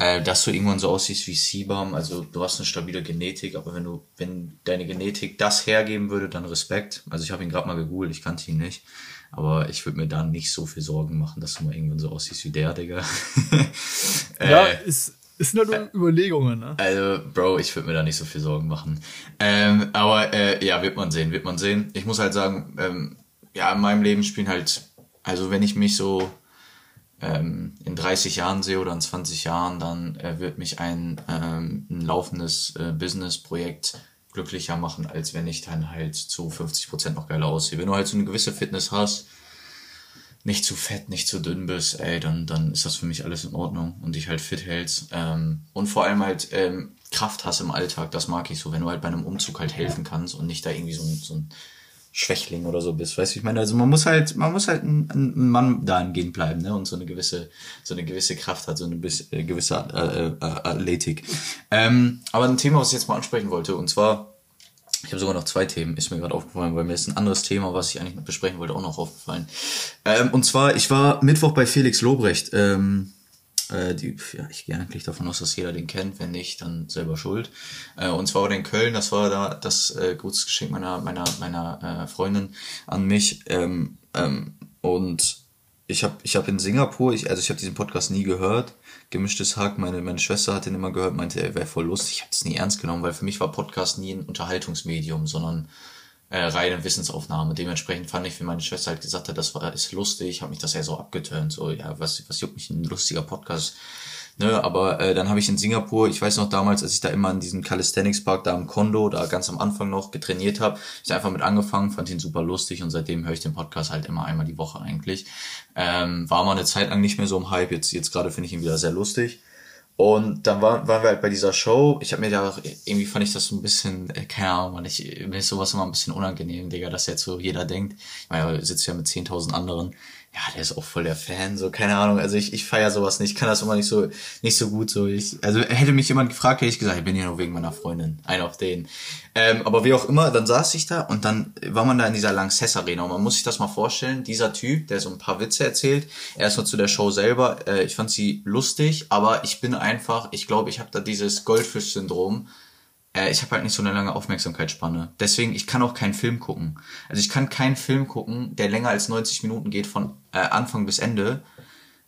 B: Äh, dass du irgendwann so aussiehst wie Sibam, also du hast eine stabile Genetik, aber wenn du, wenn deine Genetik das hergeben würde, dann Respekt. Also ich habe ihn gerade mal gegoogelt, ich kannte ihn nicht. Aber ich würde mir da nicht so viel Sorgen machen, dass du mal irgendwann so aussiehst wie der, Digga.
A: ja, äh, ist, ist nur äh, Überlegungen, ne?
B: Also, Bro, ich würde mir da nicht so viel Sorgen machen. Ähm, aber äh, ja, wird man sehen, wird man sehen. Ich muss halt sagen, ähm, ja, in meinem Leben spielen halt, also wenn ich mich so ähm, in 30 Jahren sehe oder in 20 Jahren, dann äh, wird mich ein, ähm, ein laufendes äh, Business-Projekt glücklicher machen, als wenn ich dann halt zu 50 Prozent noch geiler aussehe. Wenn du halt so eine gewisse Fitness hast, nicht zu fett, nicht zu dünn bist, ey, dann, dann ist das für mich alles in Ordnung und dich halt fit hältst. Ähm, und vor allem halt ähm, Kraft hast im Alltag, das mag ich so, wenn du halt bei einem Umzug halt helfen kannst und nicht da irgendwie so so ein Schwächling oder so bist, weißt du, ich meine, also man muss halt, man muss halt ein, ein Mann dahingehend bleiben, ne, und so eine gewisse, so eine gewisse Kraft hat, so eine bis, äh, gewisse äh, äh, Athletik. Ähm, aber ein Thema, was ich jetzt mal ansprechen wollte, und zwar, ich habe sogar noch zwei Themen, ist mir gerade aufgefallen, weil mir ist ein anderes Thema, was ich eigentlich besprechen wollte, auch noch aufgefallen. Ähm, und zwar, ich war Mittwoch bei Felix Lobrecht, ähm, äh, die, ja, ich gehe eigentlich davon aus, dass jeder den kennt. Wenn nicht, dann selber schuld. Äh, und zwar war in Köln, das war da das äh, gutes Geschenk meiner, meiner, meiner äh, Freundin an mich. Ähm, ähm, und ich habe ich hab in Singapur, ich, also ich habe diesen Podcast nie gehört. Gemischtes Hack, meine, meine Schwester hat den immer gehört, meinte, er wäre voll lustig. Ich habe es nie ernst genommen, weil für mich war Podcast nie ein Unterhaltungsmedium, sondern äh, reine Wissensaufnahme. Dementsprechend fand ich, wie meine Schwester halt gesagt hat, das war ist lustig, habe mich das ja so abgetönt. So, ja, was, was juckt mich ein lustiger Podcast? Ne, aber äh, dann habe ich in Singapur, ich weiß noch damals, als ich da immer in diesem Calisthenics Park da am Kondo, da ganz am Anfang noch getrainiert habe, ich einfach mit angefangen, fand ihn super lustig und seitdem höre ich den Podcast halt immer einmal die Woche eigentlich. Ähm, war mal eine Zeit lang nicht mehr so im Hype, jetzt, jetzt gerade finde ich ihn wieder sehr lustig. Und dann war, waren wir halt bei dieser Show. Ich habe mir da irgendwie fand ich das so ein bisschen, äh, keine Ahnung, man, ich, mir ist sowas immer ein bisschen unangenehm, Digga, dass jetzt so jeder denkt, ich meine, sitzt ja mit 10.000 anderen, ja, der ist auch voll der Fan, so, keine Ahnung, also ich, ich feier sowas nicht, kann das immer nicht so, nicht so gut, so, ich, also hätte mich jemand gefragt, hätte ich gesagt, ich bin hier nur wegen meiner Freundin, einer auf den. Ähm, aber wie auch immer, dann saß ich da und dann war man da in dieser Lanxess Arena. Und man muss sich das mal vorstellen, dieser Typ, der so ein paar Witze erzählt, erstmal zu der Show selber, äh, ich fand sie lustig, aber ich bin einfach, ich glaube, ich habe da dieses Goldfisch-Syndrom, äh, ich habe halt nicht so eine lange Aufmerksamkeitsspanne. Deswegen, ich kann auch keinen Film gucken. Also ich kann keinen Film gucken, der länger als 90 Minuten geht von äh, Anfang bis Ende.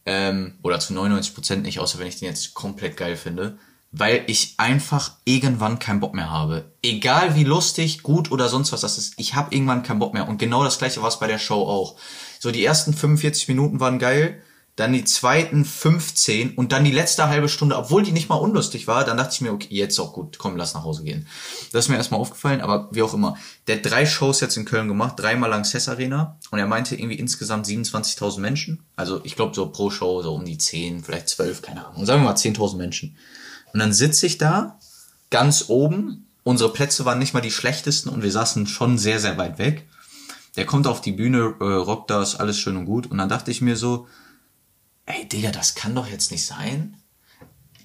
B: Ähm, oder zu 99 Prozent nicht, außer wenn ich den jetzt komplett geil finde. Weil ich einfach irgendwann keinen Bock mehr habe. Egal wie lustig, gut oder sonst was das ist, ich habe irgendwann keinen Bock mehr. Und genau das gleiche war es bei der Show auch. So, die ersten 45 Minuten waren geil dann die zweiten 15 und dann die letzte halbe Stunde, obwohl die nicht mal unlustig war, dann dachte ich mir, okay, jetzt auch gut, komm, lass nach Hause gehen. Das ist mir erstmal aufgefallen, aber wie auch immer. Der hat drei Shows jetzt in Köln gemacht, dreimal lang Cess Arena und er meinte irgendwie insgesamt 27.000 Menschen. Also ich glaube so pro Show so um die 10, vielleicht 12, keine Ahnung. Sagen wir mal 10.000 Menschen. Und dann sitze ich da, ganz oben. Unsere Plätze waren nicht mal die schlechtesten und wir saßen schon sehr, sehr weit weg. Der kommt auf die Bühne, äh, rockt das, alles schön und gut. Und dann dachte ich mir so, ey Digga, das kann doch jetzt nicht sein,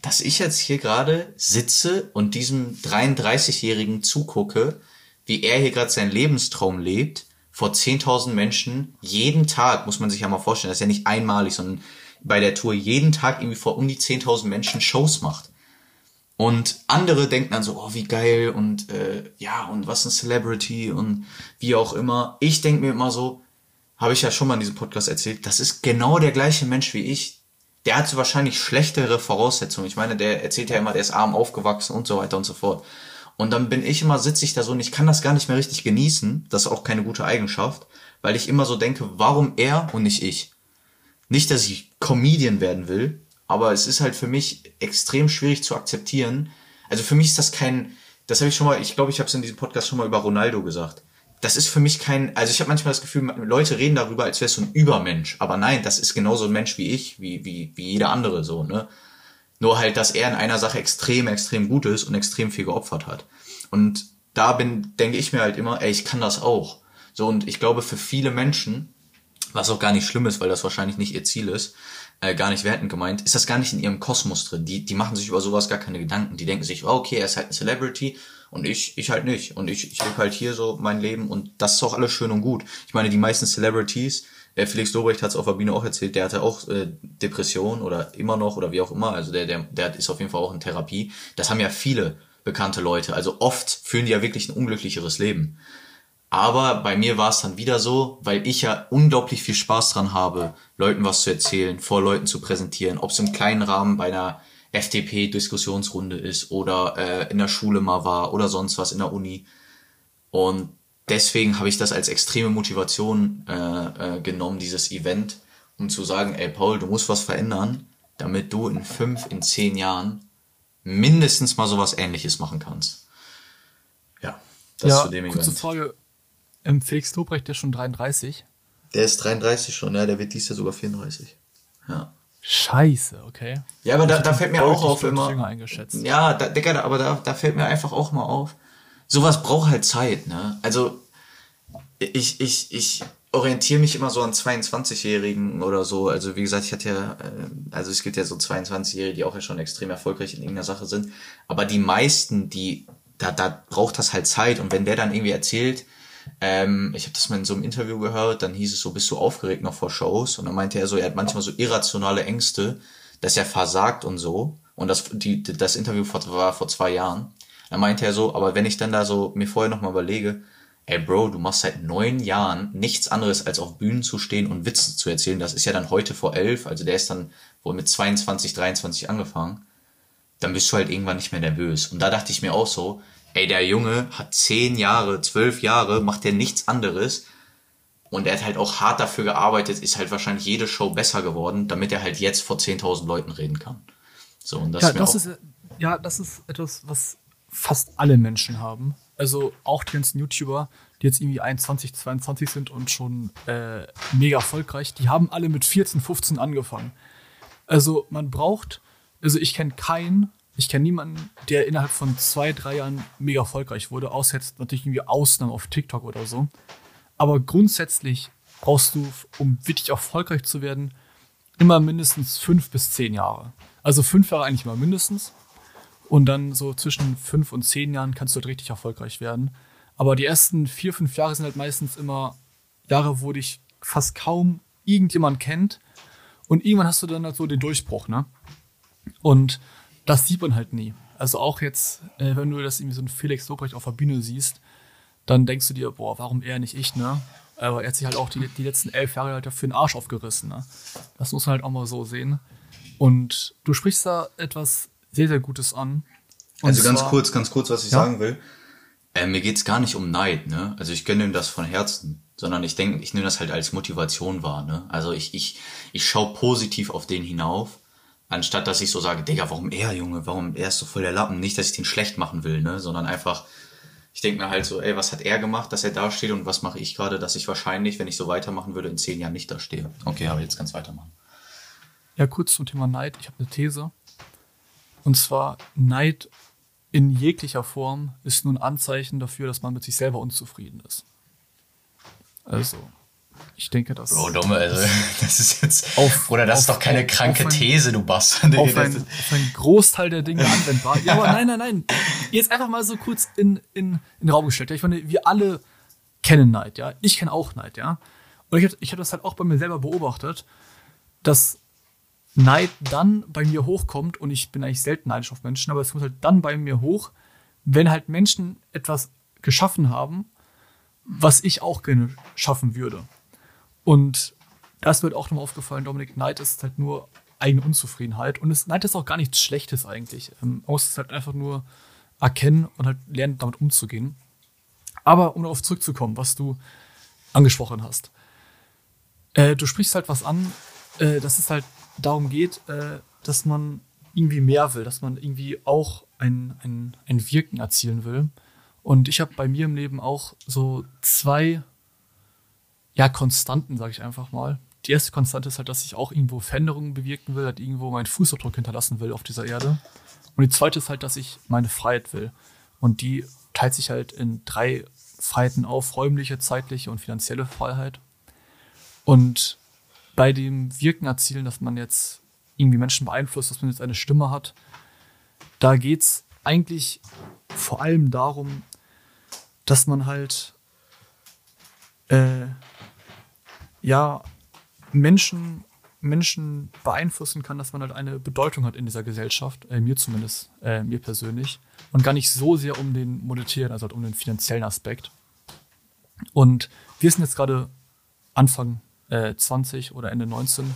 B: dass ich jetzt hier gerade sitze und diesem 33-Jährigen zugucke, wie er hier gerade seinen Lebenstraum lebt, vor 10.000 Menschen, jeden Tag, muss man sich ja mal vorstellen, das ist ja nicht einmalig, sondern bei der Tour jeden Tag irgendwie vor um die 10.000 Menschen Shows macht. Und andere denken dann so, oh, wie geil und äh, ja, und was ein Celebrity und wie auch immer. Ich denke mir immer so, habe ich ja schon mal in diesem Podcast erzählt, das ist genau der gleiche Mensch wie ich. Der hat wahrscheinlich schlechtere Voraussetzungen. Ich meine, der erzählt ja immer, der ist arm aufgewachsen und so weiter und so fort. Und dann bin ich immer, sitze ich da so und ich kann das gar nicht mehr richtig genießen. Das ist auch keine gute Eigenschaft, weil ich immer so denke, warum er und nicht ich? Nicht, dass ich Comedian werden will, aber es ist halt für mich extrem schwierig zu akzeptieren. Also für mich ist das kein, das habe ich schon mal, ich glaube, ich habe es in diesem Podcast schon mal über Ronaldo gesagt das ist für mich kein, also ich habe manchmal das Gefühl, Leute reden darüber, als wäre es so ein Übermensch. Aber nein, das ist genauso ein Mensch wie ich, wie, wie, wie jeder andere so, ne? Nur halt, dass er in einer Sache extrem, extrem gut ist und extrem viel geopfert hat. Und da bin, denke ich mir halt immer, ey, ich kann das auch. So, und ich glaube, für viele Menschen, was auch gar nicht schlimm ist, weil das wahrscheinlich nicht ihr Ziel ist, äh, gar nicht wertend gemeint, ist das gar nicht in ihrem Kosmos drin. Die, die machen sich über sowas gar keine Gedanken. Die denken sich, oh, okay, er ist halt ein Celebrity und ich, ich halt nicht. Und ich, ich lebe halt hier so mein Leben und das ist auch alles schön und gut. Ich meine, die meisten Celebrities, äh, Felix Dobrecht hat es auf der Bühne auch erzählt, der hatte auch äh, Depression oder immer noch oder wie auch immer. Also der, der, der ist auf jeden Fall auch in Therapie. Das haben ja viele bekannte Leute. Also oft führen die ja wirklich ein unglücklicheres Leben. Aber bei mir war es dann wieder so, weil ich ja unglaublich viel Spaß dran habe, Leuten was zu erzählen, vor Leuten zu präsentieren, ob es im kleinen Rahmen bei einer FDP-Diskussionsrunde ist oder äh, in der Schule mal war oder sonst was in der Uni. Und deswegen habe ich das als extreme Motivation äh, äh, genommen, dieses Event, um zu sagen, ey Paul, du musst was verändern, damit du in fünf, in zehn Jahren mindestens mal sowas ähnliches machen kannst. Ja,
A: das ja, zu dem kurze Event. Frage. Ähm, Felix Lobrecht, der ist schon 33.
B: Der ist 33 schon, ja, der wird dies Jahr sogar 34. Ja.
A: Scheiße, okay.
B: Ja, aber da, da fällt mir auch auf immer. Ja, da, Digga, aber da, da fällt mir einfach auch mal auf. Sowas braucht halt Zeit, ne? Also, ich, ich, ich orientiere mich immer so an 22-Jährigen oder so. Also, wie gesagt, ich hatte ja, äh, also es gibt ja so 22-Jährige, die auch ja schon extrem erfolgreich in irgendeiner Sache sind. Aber die meisten, die, da, da braucht das halt Zeit. Und wenn der dann irgendwie erzählt, ähm, ich habe das mal in so einem Interview gehört, dann hieß es so, bist du aufgeregt noch vor Shows? Und dann meinte er so, er hat manchmal so irrationale Ängste, dass er versagt und so. Und das, die, das Interview war vor zwei Jahren. Dann meinte er so, aber wenn ich dann da so mir vorher nochmal überlege, ey Bro, du machst seit neun Jahren nichts anderes, als auf Bühnen zu stehen und Witze zu erzählen. Das ist ja dann heute vor elf, also der ist dann wohl mit 22, 23 angefangen. Dann bist du halt irgendwann nicht mehr nervös. Und da dachte ich mir auch so, ey, der Junge hat zehn Jahre, zwölf Jahre, macht der nichts anderes. Und er hat halt auch hart dafür gearbeitet, ist halt wahrscheinlich jede Show besser geworden, damit er halt jetzt vor 10.000 Leuten reden kann. So, und das,
A: ja, das ist, ja, das ist etwas, was fast alle Menschen haben. Also auch die ganzen YouTuber, die jetzt irgendwie 21, 22 sind und schon äh, mega erfolgreich, die haben alle mit 14, 15 angefangen. Also man braucht, also ich kenne keinen, ich kenne niemanden, der innerhalb von zwei, drei Jahren mega erfolgreich wurde, außer jetzt natürlich irgendwie Ausnahmen auf TikTok oder so. Aber grundsätzlich brauchst du, um wirklich erfolgreich zu werden, immer mindestens fünf bis zehn Jahre. Also fünf Jahre eigentlich mal mindestens. Und dann so zwischen fünf und zehn Jahren kannst du halt richtig erfolgreich werden. Aber die ersten vier, fünf Jahre sind halt meistens immer Jahre, wo dich fast kaum irgendjemand kennt. Und irgendwann hast du dann halt so den Durchbruch, ne? Und das sieht man halt nie. Also auch jetzt, äh, wenn du das irgendwie so ein Felix Lobrecht auf der Bühne siehst, dann denkst du dir, boah, warum er nicht ich, ne? Aber er hat sich halt auch die, die letzten elf Jahre halt dafür den Arsch aufgerissen, ne? Das muss man halt auch mal so sehen. Und du sprichst da etwas sehr, sehr Gutes an.
B: Also ganz kurz, ganz kurz, was ich ja? sagen will. Äh, mir geht's gar nicht um Neid, ne? Also ich gönne ihm das von Herzen, sondern ich denke, ich nehme das halt als Motivation wahr, ne? Also ich, ich, ich schaue positiv auf den hinauf Anstatt dass ich so sage, Digga, warum er, Junge, warum er ist so voll der Lappen? Nicht, dass ich den schlecht machen will, ne? Sondern einfach, ich denke mir halt so, ey, was hat er gemacht, dass er da steht und was mache ich gerade, dass ich wahrscheinlich, wenn ich so weitermachen würde, in zehn Jahren nicht da stehe. Okay, aber jetzt ganz weitermachen.
A: Ja, kurz zum Thema Neid. Ich habe eine These. Und zwar, Neid in jeglicher Form ist nur ein Anzeichen dafür, dass man mit sich selber unzufrieden ist. Also, ich denke, das.
B: Bro, dumme, also, das ist jetzt. Auf, oder das auf, ist doch keine auf, kranke ein, These, du Bastard.
A: Auf, ein, auf einen Großteil der Dinge anwendbar. Ja, aber nein, nein, nein. Jetzt einfach mal so kurz in, in, in den Raum gestellt. Ja, ich meine, wir alle kennen Neid, ja. Ich kenne auch Neid, ja. Und ich habe ich hab das halt auch bei mir selber beobachtet, dass Neid dann bei mir hochkommt und ich bin eigentlich selten neidisch auf Menschen, aber es kommt halt dann bei mir hoch, wenn halt Menschen etwas geschaffen haben, was ich auch gerne schaffen würde. Und das wird auch nochmal aufgefallen, Dominik, Neid ist halt nur eigene Unzufriedenheit. Und es, Neid ist auch gar nichts Schlechtes eigentlich. Ähm, man muss es halt einfach nur erkennen und halt lernen, damit umzugehen. Aber um darauf zurückzukommen, was du angesprochen hast. Äh, du sprichst halt was an, äh, dass es halt darum geht, äh, dass man irgendwie mehr will, dass man irgendwie auch ein, ein, ein Wirken erzielen will. Und ich habe bei mir im Leben auch so zwei ja, Konstanten, sage ich einfach mal. Die erste Konstante ist halt, dass ich auch irgendwo Veränderungen bewirken will, halt irgendwo meinen Fußabdruck hinterlassen will auf dieser Erde. Und die zweite ist halt, dass ich meine Freiheit will. Und die teilt sich halt in drei Freiheiten auf, räumliche, zeitliche und finanzielle Freiheit. Und bei dem Wirken erzielen, dass man jetzt irgendwie Menschen beeinflusst, dass man jetzt eine Stimme hat, da geht es eigentlich vor allem darum, dass man halt äh, ja Menschen, Menschen beeinflussen kann, dass man halt eine Bedeutung hat in dieser Gesellschaft, äh, mir zumindest, äh, mir persönlich, und gar nicht so sehr um den monetären, also halt um den finanziellen Aspekt. Und wir sind jetzt gerade Anfang äh, 20 oder Ende 19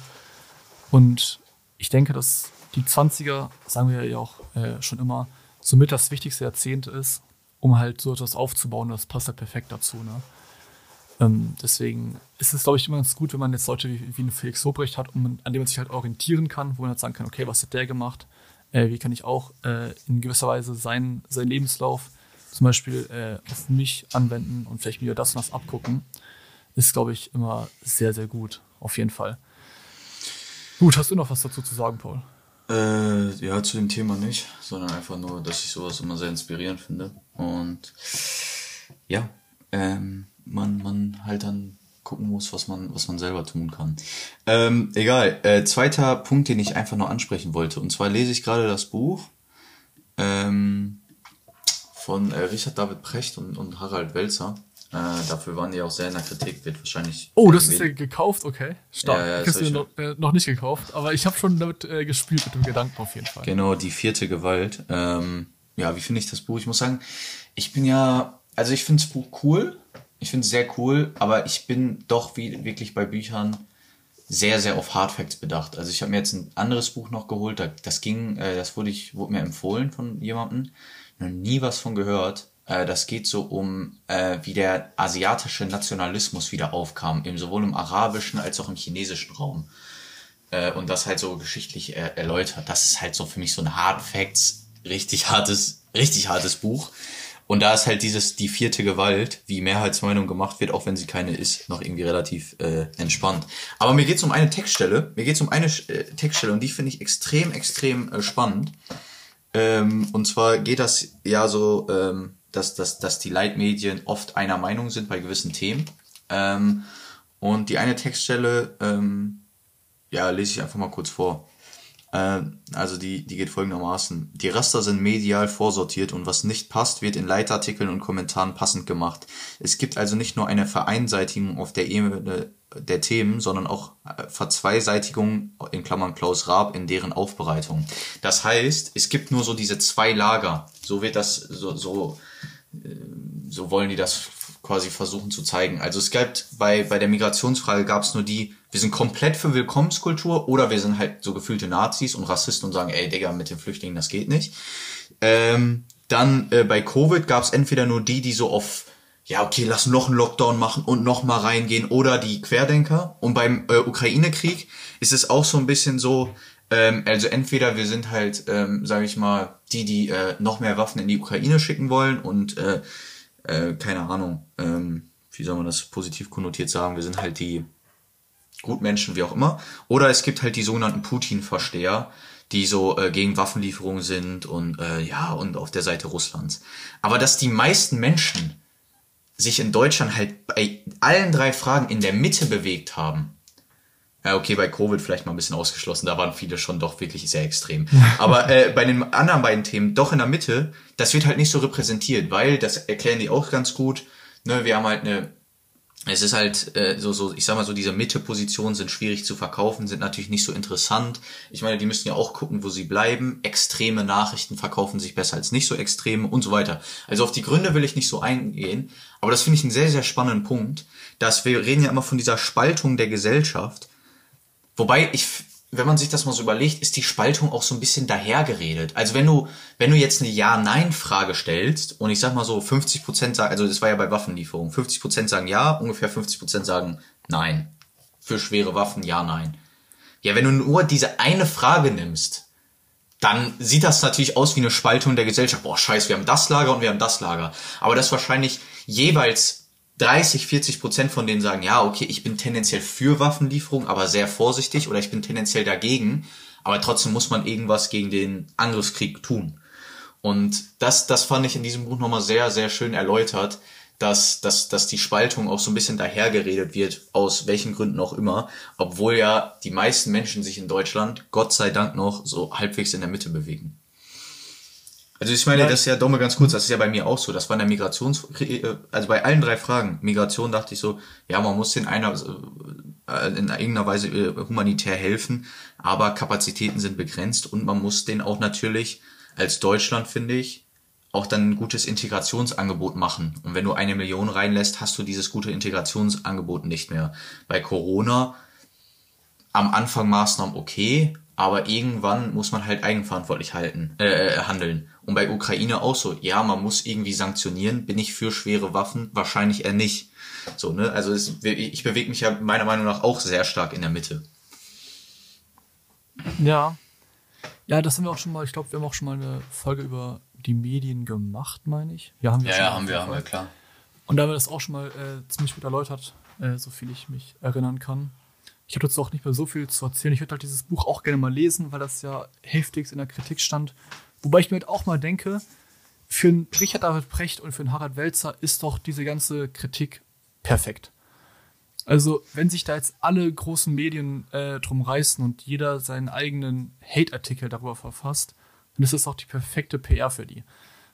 A: und ich denke, dass die 20er, sagen wir ja auch äh, schon immer, somit das wichtigste Jahrzehnt ist, um halt so etwas aufzubauen. Das passt halt perfekt dazu. Ne? Ähm, deswegen ist es, glaube ich, immer ganz gut, wenn man jetzt Leute wie, wie einen Felix Lobrecht hat, um, an dem man sich halt orientieren kann, wo man halt sagen kann, okay, was hat der gemacht? Äh, wie kann ich auch äh, in gewisser Weise seinen, seinen Lebenslauf zum Beispiel äh, auf mich anwenden und vielleicht mir das und das abgucken, ist, glaube ich, immer sehr, sehr gut. Auf jeden Fall. Gut, hast du noch was dazu zu sagen, Paul?
B: Äh, ja, zu dem Thema nicht, sondern einfach nur, dass ich sowas immer sehr inspirierend finde. Und ja, ähm, man, man halt dann gucken muss, was man, was man selber tun kann. Ähm, egal. Äh, zweiter Punkt, den ich einfach nur ansprechen wollte. Und zwar lese ich gerade das Buch ähm, von äh, Richard David Precht und, und Harald Welzer. Äh, dafür waren die auch sehr in der Kritik, wird wahrscheinlich.
A: Oh, das ist ja gekauft, okay. Stark.
B: Ja, ja,
A: ich habe
B: das
A: noch, äh, noch nicht gekauft, aber ich habe schon damit äh, gespielt mit dem Gedanken auf jeden Fall.
B: Genau, die vierte Gewalt. Ähm, ja, wie finde ich das Buch? Ich muss sagen, ich bin ja, also ich finde das Buch cool. Ich finde es sehr cool, aber ich bin doch wie, wirklich bei Büchern sehr, sehr auf Hardfacts bedacht. Also ich habe mir jetzt ein anderes Buch noch geholt, da- das ging, äh, das wurde, ich, wurde mir empfohlen von jemandem, noch nie was von gehört. Äh, das geht so um, äh, wie der asiatische Nationalismus wieder aufkam, eben sowohl im arabischen als auch im chinesischen Raum. Und das halt so geschichtlich er erläutert. Das ist halt so für mich so ein Hard Facts, richtig hartes, richtig hartes Buch. Und da ist halt dieses, die vierte Gewalt, wie Mehrheitsmeinung gemacht wird, auch wenn sie keine ist, noch irgendwie relativ äh, entspannt. Aber mir geht's um eine Textstelle, mir geht's um eine äh, Textstelle und die finde ich extrem, extrem äh, spannend. Ähm, und zwar geht das ja so, ähm, dass, dass, dass die Leitmedien oft einer Meinung sind bei gewissen Themen. Ähm, und die eine Textstelle, ähm, ja, lese ich einfach mal kurz vor. Äh, also die, die geht folgendermaßen. Die Raster sind medial vorsortiert und was nicht passt, wird in Leitartikeln und Kommentaren passend gemacht. Es gibt also nicht nur eine Vereinseitigung auf der Ebene der Themen, sondern auch äh, Verzweiseitigung, in Klammern Klaus Raab, in deren Aufbereitung. Das heißt, es gibt nur so diese zwei Lager. So wird das, so, so, äh, so wollen die das quasi versuchen zu zeigen. Also es gab bei, bei der Migrationsfrage gab es nur die, wir sind komplett für Willkommenskultur oder wir sind halt so gefühlte Nazis und Rassisten und sagen, ey Digga, mit den Flüchtlingen, das geht nicht. Ähm, dann äh, bei Covid gab es entweder nur die, die so auf, ja okay, lass noch einen Lockdown machen und noch mal reingehen oder die Querdenker. Und beim äh, Ukraine-Krieg ist es auch so ein bisschen so, ähm, also entweder wir sind halt, ähm, sage ich mal, die, die äh, noch mehr Waffen in die Ukraine schicken wollen und äh, äh, keine Ahnung, ähm, wie soll man das positiv konnotiert sagen, wir sind halt die Gutmenschen, wie auch immer. Oder es gibt halt die sogenannten Putin-Versteher, die so äh, gegen Waffenlieferungen sind und äh, ja, und auf der Seite Russlands. Aber dass die meisten Menschen sich in Deutschland halt bei allen drei Fragen in der Mitte bewegt haben. Ja, okay, bei Covid vielleicht mal ein bisschen ausgeschlossen, da waren viele schon doch wirklich sehr extrem. Aber äh, bei den anderen beiden Themen doch in der Mitte, das wird halt nicht so repräsentiert, weil, das erklären die auch ganz gut, ne, wir haben halt eine es ist halt äh, so, so, ich sag mal so, diese Mitte-Positionen sind schwierig zu verkaufen, sind natürlich nicht so interessant. Ich meine, die müssen ja auch gucken, wo sie bleiben. Extreme Nachrichten verkaufen sich besser als nicht so extreme und so weiter. Also auf die Gründe will ich nicht so eingehen, aber das finde ich einen sehr, sehr spannenden Punkt, dass wir reden ja immer von dieser Spaltung der Gesellschaft. Wobei ich wenn man sich das mal so überlegt, ist die Spaltung auch so ein bisschen dahergeredet. Also wenn du, wenn du jetzt eine Ja-Nein-Frage stellst und ich sag mal so 50 Prozent sagen, also das war ja bei Waffenlieferungen, 50 Prozent sagen Ja, ungefähr 50 Prozent sagen Nein. Für schwere Waffen Ja, Nein. Ja, wenn du nur diese eine Frage nimmst, dann sieht das natürlich aus wie eine Spaltung der Gesellschaft. Boah, scheiße, wir haben das Lager und wir haben das Lager. Aber das wahrscheinlich jeweils 30, 40 Prozent von denen sagen, ja, okay, ich bin tendenziell für Waffenlieferung, aber sehr vorsichtig oder ich bin tendenziell dagegen, aber trotzdem muss man irgendwas gegen den Angriffskrieg tun. Und das, das fand ich in diesem Buch nochmal sehr, sehr schön erläutert, dass, dass, dass die Spaltung auch so ein bisschen dahergeredet wird, aus welchen Gründen auch immer, obwohl ja die meisten Menschen sich in Deutschland, Gott sei Dank noch, so halbwegs in der Mitte bewegen. Also ich meine, ja. das ist ja dumme ganz kurz, das ist ja bei mir auch so. Das war in der Migrations, äh, also bei allen drei Fragen, Migration dachte ich so, ja, man muss in einer, äh, in irgendeiner Weise äh, humanitär helfen, aber Kapazitäten sind begrenzt und man muss den auch natürlich als Deutschland, finde ich, auch dann ein gutes Integrationsangebot machen. Und wenn du eine Million reinlässt, hast du dieses gute Integrationsangebot nicht mehr. Bei Corona am Anfang Maßnahmen okay, aber irgendwann muss man halt eigenverantwortlich halten, äh, handeln. Und bei Ukraine auch so, ja, man muss irgendwie sanktionieren. Bin ich für schwere Waffen? Wahrscheinlich eher nicht. So, ne? Also es, ich bewege mich ja meiner Meinung nach auch sehr stark in der Mitte.
A: Ja. Ja, das haben wir auch schon mal, ich glaube, wir haben auch schon mal eine Folge über die Medien gemacht, meine ich.
B: Ja, haben wir. Ja, ja haben wir, haben wir, klar.
A: Und da haben wir das auch schon mal äh, ziemlich gut erläutert, äh, so viel ich mich erinnern kann. Ich habe jetzt auch nicht mehr so viel zu erzählen. Ich würde halt dieses Buch auch gerne mal lesen, weil das ja heftigst in der Kritik stand. Wobei ich mir halt auch mal denke, für einen Richard David Precht und für einen Harald Welzer ist doch diese ganze Kritik perfekt. Also, wenn sich da jetzt alle großen Medien äh, drum reißen und jeder seinen eigenen Hate-Artikel darüber verfasst, dann ist das auch die perfekte PR für die.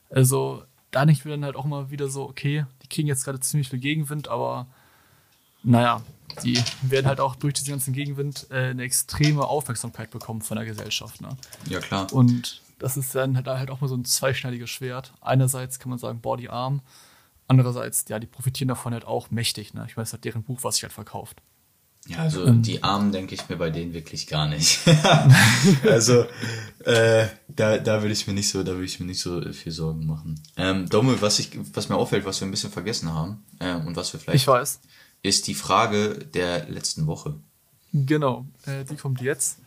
A: Also, da nicht wir dann halt auch mal wieder so, okay, die kriegen jetzt gerade ziemlich viel Gegenwind, aber naja, die werden halt auch durch diesen ganzen Gegenwind äh, eine extreme Aufmerksamkeit bekommen von der Gesellschaft. Ne?
B: Ja, klar.
A: Und das ist dann halt, halt auch mal so ein zweischneidiges Schwert. Einerseits kann man sagen, boah, die arm. Andererseits, ja, die profitieren davon halt auch mächtig. Ne? Ich meine, es hat deren Buch, was sich halt verkauft.
B: Ja, also ähm, die Armen denke ich mir bei denen wirklich gar nicht. also äh, da, da würde ich mir nicht so, da würde ich mir nicht so viel Sorgen machen. Ähm, Domme, was ich, was mir auffällt, was wir ein bisschen vergessen haben äh, und was wir vielleicht,
A: ich weiß,
B: ist die Frage der letzten Woche.
A: Genau, äh, die kommt jetzt.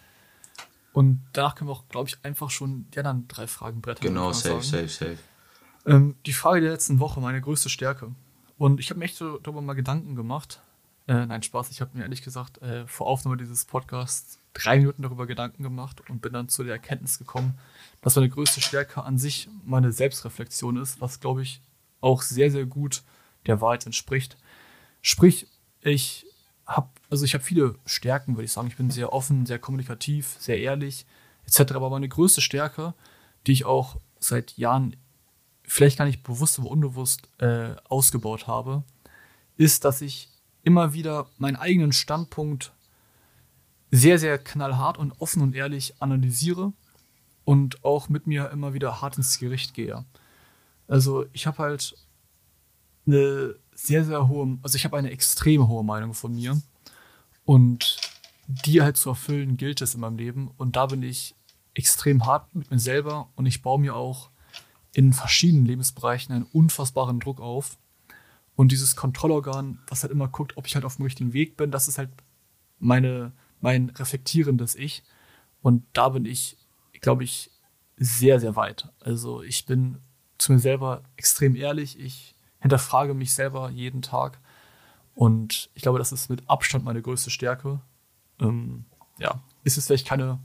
A: Und danach können wir auch, glaube ich, einfach schon die anderen drei Fragen brettern.
B: Genau, safe, safe, safe.
A: Ähm, die Frage der letzten Woche, meine größte Stärke. Und ich habe mir echt so darüber mal Gedanken gemacht. Äh, nein, Spaß. Ich habe mir ehrlich gesagt äh, vor Aufnahme dieses Podcasts drei Minuten darüber Gedanken gemacht und bin dann zu der Erkenntnis gekommen, dass meine größte Stärke an sich meine Selbstreflexion ist, was, glaube ich, auch sehr, sehr gut der Wahrheit entspricht. Sprich, ich habe also ich habe viele Stärken, würde ich sagen. Ich bin sehr offen, sehr kommunikativ, sehr ehrlich, etc. Aber meine größte Stärke, die ich auch seit Jahren vielleicht gar nicht bewusst, aber unbewusst äh, ausgebaut habe, ist, dass ich immer wieder meinen eigenen Standpunkt sehr, sehr knallhart und offen und ehrlich analysiere und auch mit mir immer wieder hart ins Gericht gehe. Also ich habe halt eine sehr, sehr hohe, also ich habe eine extrem hohe Meinung von mir und die halt zu erfüllen, gilt es in meinem Leben. Und da bin ich extrem hart mit mir selber und ich baue mir auch in verschiedenen Lebensbereichen einen unfassbaren Druck auf. Und dieses Kontrollorgan, was halt immer guckt, ob ich halt auf dem richtigen Weg bin, das ist halt meine, mein reflektierendes Ich. Und da bin ich, glaube ich, sehr, sehr weit. Also ich bin zu mir selber extrem ehrlich. Ich hinterfrage mich selber jeden Tag und ich glaube, das ist mit Abstand meine größte Stärke. Ähm, ja, ist es vielleicht keine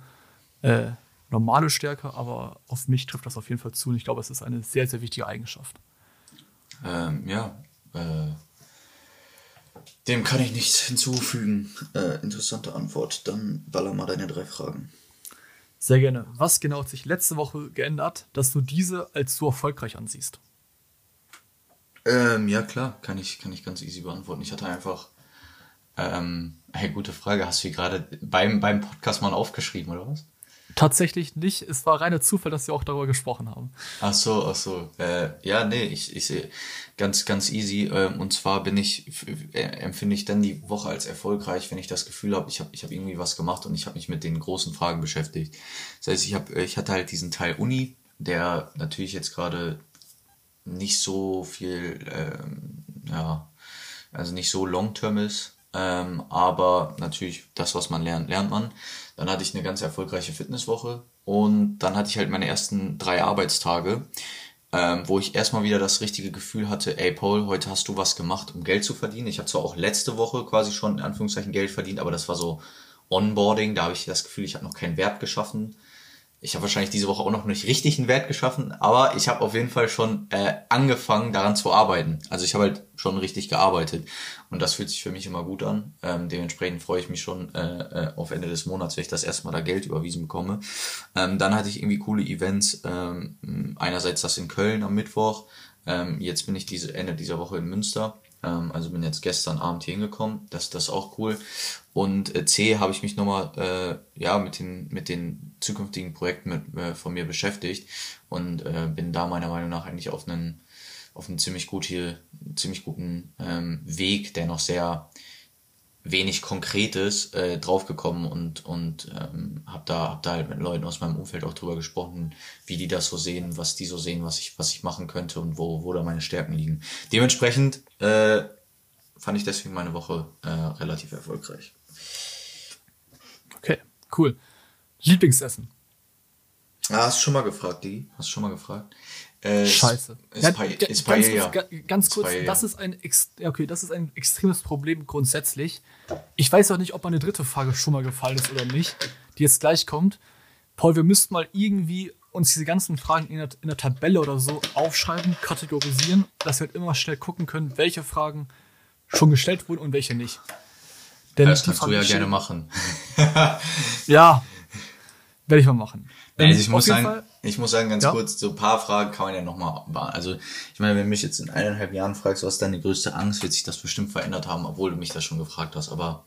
A: äh, normale Stärke, aber auf mich trifft das auf jeden Fall zu und ich glaube, es ist eine sehr, sehr wichtige Eigenschaft.
B: Ähm, ja, äh, dem kann ich nichts hinzufügen. Äh, interessante Antwort. Dann baller mal deine drei Fragen.
A: Sehr gerne. Was genau hat sich letzte Woche geändert, dass du diese als so erfolgreich ansiehst?
B: Ähm, ja, klar, kann ich, kann ich ganz easy beantworten. Ich hatte einfach, ähm, hey, gute Frage, hast du hier gerade beim, beim Podcast mal aufgeschrieben, oder was?
A: Tatsächlich nicht. Es war reiner Zufall, dass wir auch darüber gesprochen haben.
B: Ach so, ach so. Äh, ja, nee, ich, ich sehe ganz, ganz easy. Ähm, und zwar bin ich, äh, empfinde ich dann die Woche als erfolgreich, wenn ich das Gefühl habe, ich habe ich hab irgendwie was gemacht und ich habe mich mit den großen Fragen beschäftigt. Das heißt, ich, hab, ich hatte halt diesen Teil Uni, der natürlich jetzt gerade nicht so viel, ähm, ja, also nicht so long-term ist. Ähm, aber natürlich, das, was man lernt, lernt man. Dann hatte ich eine ganz erfolgreiche Fitnesswoche und dann hatte ich halt meine ersten drei Arbeitstage, ähm, wo ich erstmal wieder das richtige Gefühl hatte, ey Paul, heute hast du was gemacht, um Geld zu verdienen. Ich habe zwar auch letzte Woche quasi schon in Anführungszeichen Geld verdient, aber das war so Onboarding, da habe ich das Gefühl, ich habe noch keinen Wert geschaffen ich habe wahrscheinlich diese Woche auch noch nicht richtig einen Wert geschaffen, aber ich habe auf jeden Fall schon äh, angefangen, daran zu arbeiten. Also ich habe halt schon richtig gearbeitet und das fühlt sich für mich immer gut an. Ähm, dementsprechend freue ich mich schon äh, äh, auf Ende des Monats, wenn ich das erstmal da Geld überwiesen bekomme. Ähm, dann hatte ich irgendwie coole Events. Ähm, einerseits das in Köln am Mittwoch. Ähm, jetzt bin ich diese Ende dieser Woche in Münster. Ähm, also bin jetzt gestern Abend hier hingekommen. Das, das ist auch cool. Und äh, C habe ich mich nochmal äh, ja, mit, den, mit den zukünftigen Projekten mit, äh, von mir beschäftigt und äh, bin da meiner Meinung nach eigentlich auf einen, auf einen ziemlich, gut hier, ziemlich guten ähm, Weg, der noch sehr wenig Konkretes äh, draufgekommen und, und ähm, habe da, hab da halt mit Leuten aus meinem Umfeld auch drüber gesprochen, wie die das so sehen, was die so sehen, was ich, was ich machen könnte und wo, wo da meine Stärken liegen. Dementsprechend äh, fand ich deswegen meine Woche äh, relativ erfolgreich.
A: Okay, cool. Lieblingsessen?
B: Ah, hast du schon mal gefragt, Digi? Hast du schon mal gefragt? Äh,
A: Scheiße.
B: Ist,
A: Ja,
B: ist, ist
A: ganz, ganz kurz,
B: Paella.
A: das ist ein ja, okay, das ist ein extremes Problem grundsätzlich. Ich weiß auch nicht, ob meine dritte Frage schon mal gefallen ist oder nicht, die jetzt gleich kommt. Paul, wir müssten mal irgendwie uns diese ganzen Fragen in der, in der Tabelle oder so aufschreiben, kategorisieren, dass wir halt immer schnell gucken können, welche Fragen schon gestellt wurden und welche nicht. Denn
B: Das kannst du ja gerne machen.
A: Ja, werde ich mal machen.
B: Also ich muss sagen,
A: Fall-
B: ich muss sagen, ganz
A: Ja.
B: kurz, so ein paar Fragen kann man ja nochmal beantworten. Also, ich meine, wenn du mich jetzt in eineinhalb Jahren fragst, was ist deine größte Angst, wird sich das bestimmt verändert haben, obwohl du mich das schon gefragt hast. Aber,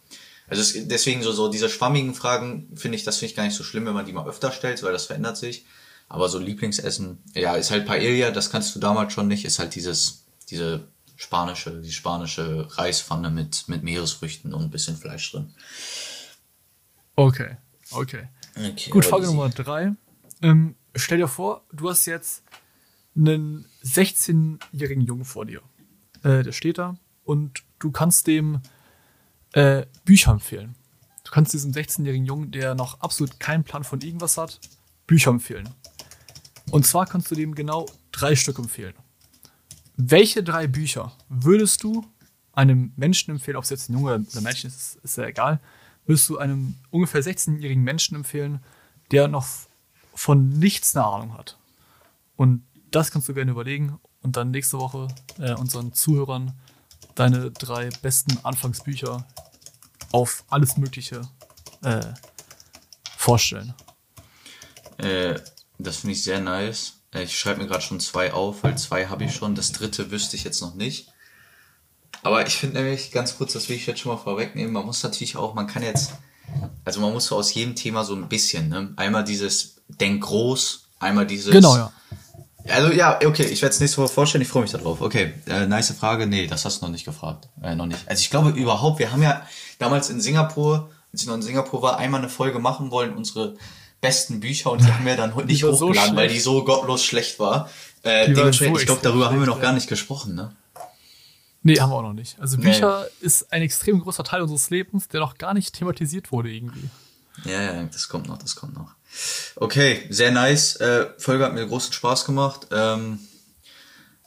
B: also es, deswegen so, so diese schwammigen Fragen finde ich, das finde ich gar nicht so schlimm, wenn man die mal öfter stellt, weil das verändert sich. Aber so Lieblingsessen, ja, ist halt Paella, das kannst du damals schon nicht, ist halt dieses, diese spanische, die spanische Reispfanne mit, mit Meeresfrüchten und ein bisschen Fleisch drin.
A: Okay, okay.
B: Okay,
A: Gut, Frage. Nummer drei. Ähm, stell dir vor, du hast jetzt einen 16-jährigen Jungen vor dir. Äh, der steht da und du kannst dem äh, Bücher empfehlen. Du kannst diesem 16-jährigen Jungen, der noch absolut keinen Plan von irgendwas hat, Bücher empfehlen. Und zwar kannst du dem genau drei Stück empfehlen. Welche drei Bücher würdest du einem Menschen empfehlen, ob es jetzt ein Junge oder ein Mädchen ist, ist ja egal, würdest du einem ungefähr 16-jährigen Menschen empfehlen, der noch von nichts eine Ahnung hat. Und das kannst du gerne überlegen und dann nächste Woche äh, unseren Zuhörern deine drei besten Anfangsbücher auf alles Mögliche äh, vorstellen.
B: Äh, das finde ich sehr nice. Äh, Ich schreibe mir gerade schon zwei auf, weil zwei habe ich schon. Das dritte wüsste ich jetzt noch nicht. Aber ich finde nämlich, ganz kurz, das will ich jetzt schon mal vorwegnehmen, man muss natürlich auch, man kann jetzt, also man muss so aus jedem Thema so ein bisschen, ne? Einmal dieses Denk groß, einmal dieses.
A: Genau, ja.
B: Also ja, okay, ich werde es nächste Woche vorstellen, ich freue mich darauf. Okay, äh, nice Frage. Nee, das hast du noch nicht gefragt. Äh, noch nicht. Also ich glaube überhaupt, wir haben ja damals in Singapur, als ich noch in Singapur war, einmal eine Folge machen wollen, unsere besten Bücher und die haben wir dann nicht
A: war so
B: hochgeladen, weil die so gottlos schlecht war. Äh, dementsprechend,
A: so
B: ich glaube, darüber haben wir noch gar nicht gesprochen, ne?
A: Nee, haben wir auch noch nicht. Also
B: Nee.
A: Bücher ist ein extrem großer Teil unseres Lebens, der noch gar nicht thematisiert wurde irgendwie.
B: Ja, ja, das kommt noch, das kommt noch. Okay, sehr nice. Äh, Folge hat mir großen Spaß gemacht. Ähm,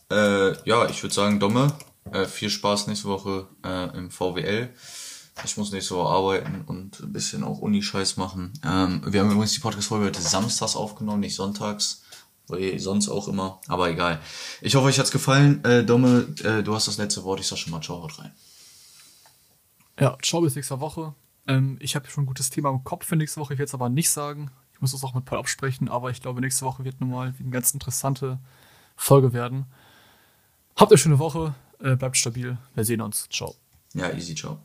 B: äh, ja, ich würde sagen, Domme, äh, viel Spaß nächste Woche äh, im VWL. Ich muss nächste Woche arbeiten und ein bisschen auch Uni-Scheiß machen. Ähm, wir haben übrigens die Podcast-Folge heute samstags aufgenommen, nicht sonntags. Wie sonst auch immer, aber egal. Ich hoffe, euch hat's gefallen. Äh, Domme, äh, du hast das letzte Wort. Ich sag schon mal Ciao, haut rein.
A: Ja, ciao bis nächste Woche. Ähm, ich habe schon ein gutes Thema im Kopf für nächste Woche, ich werde es aber nicht sagen. Ich muss das auch mit Paul absprechen, aber ich glaube, nächste Woche wird nochmal eine ganz interessante Folge werden. Habt eine schöne Woche, äh, bleibt stabil. Wir sehen uns. Ciao.
B: Ja, easy, ciao.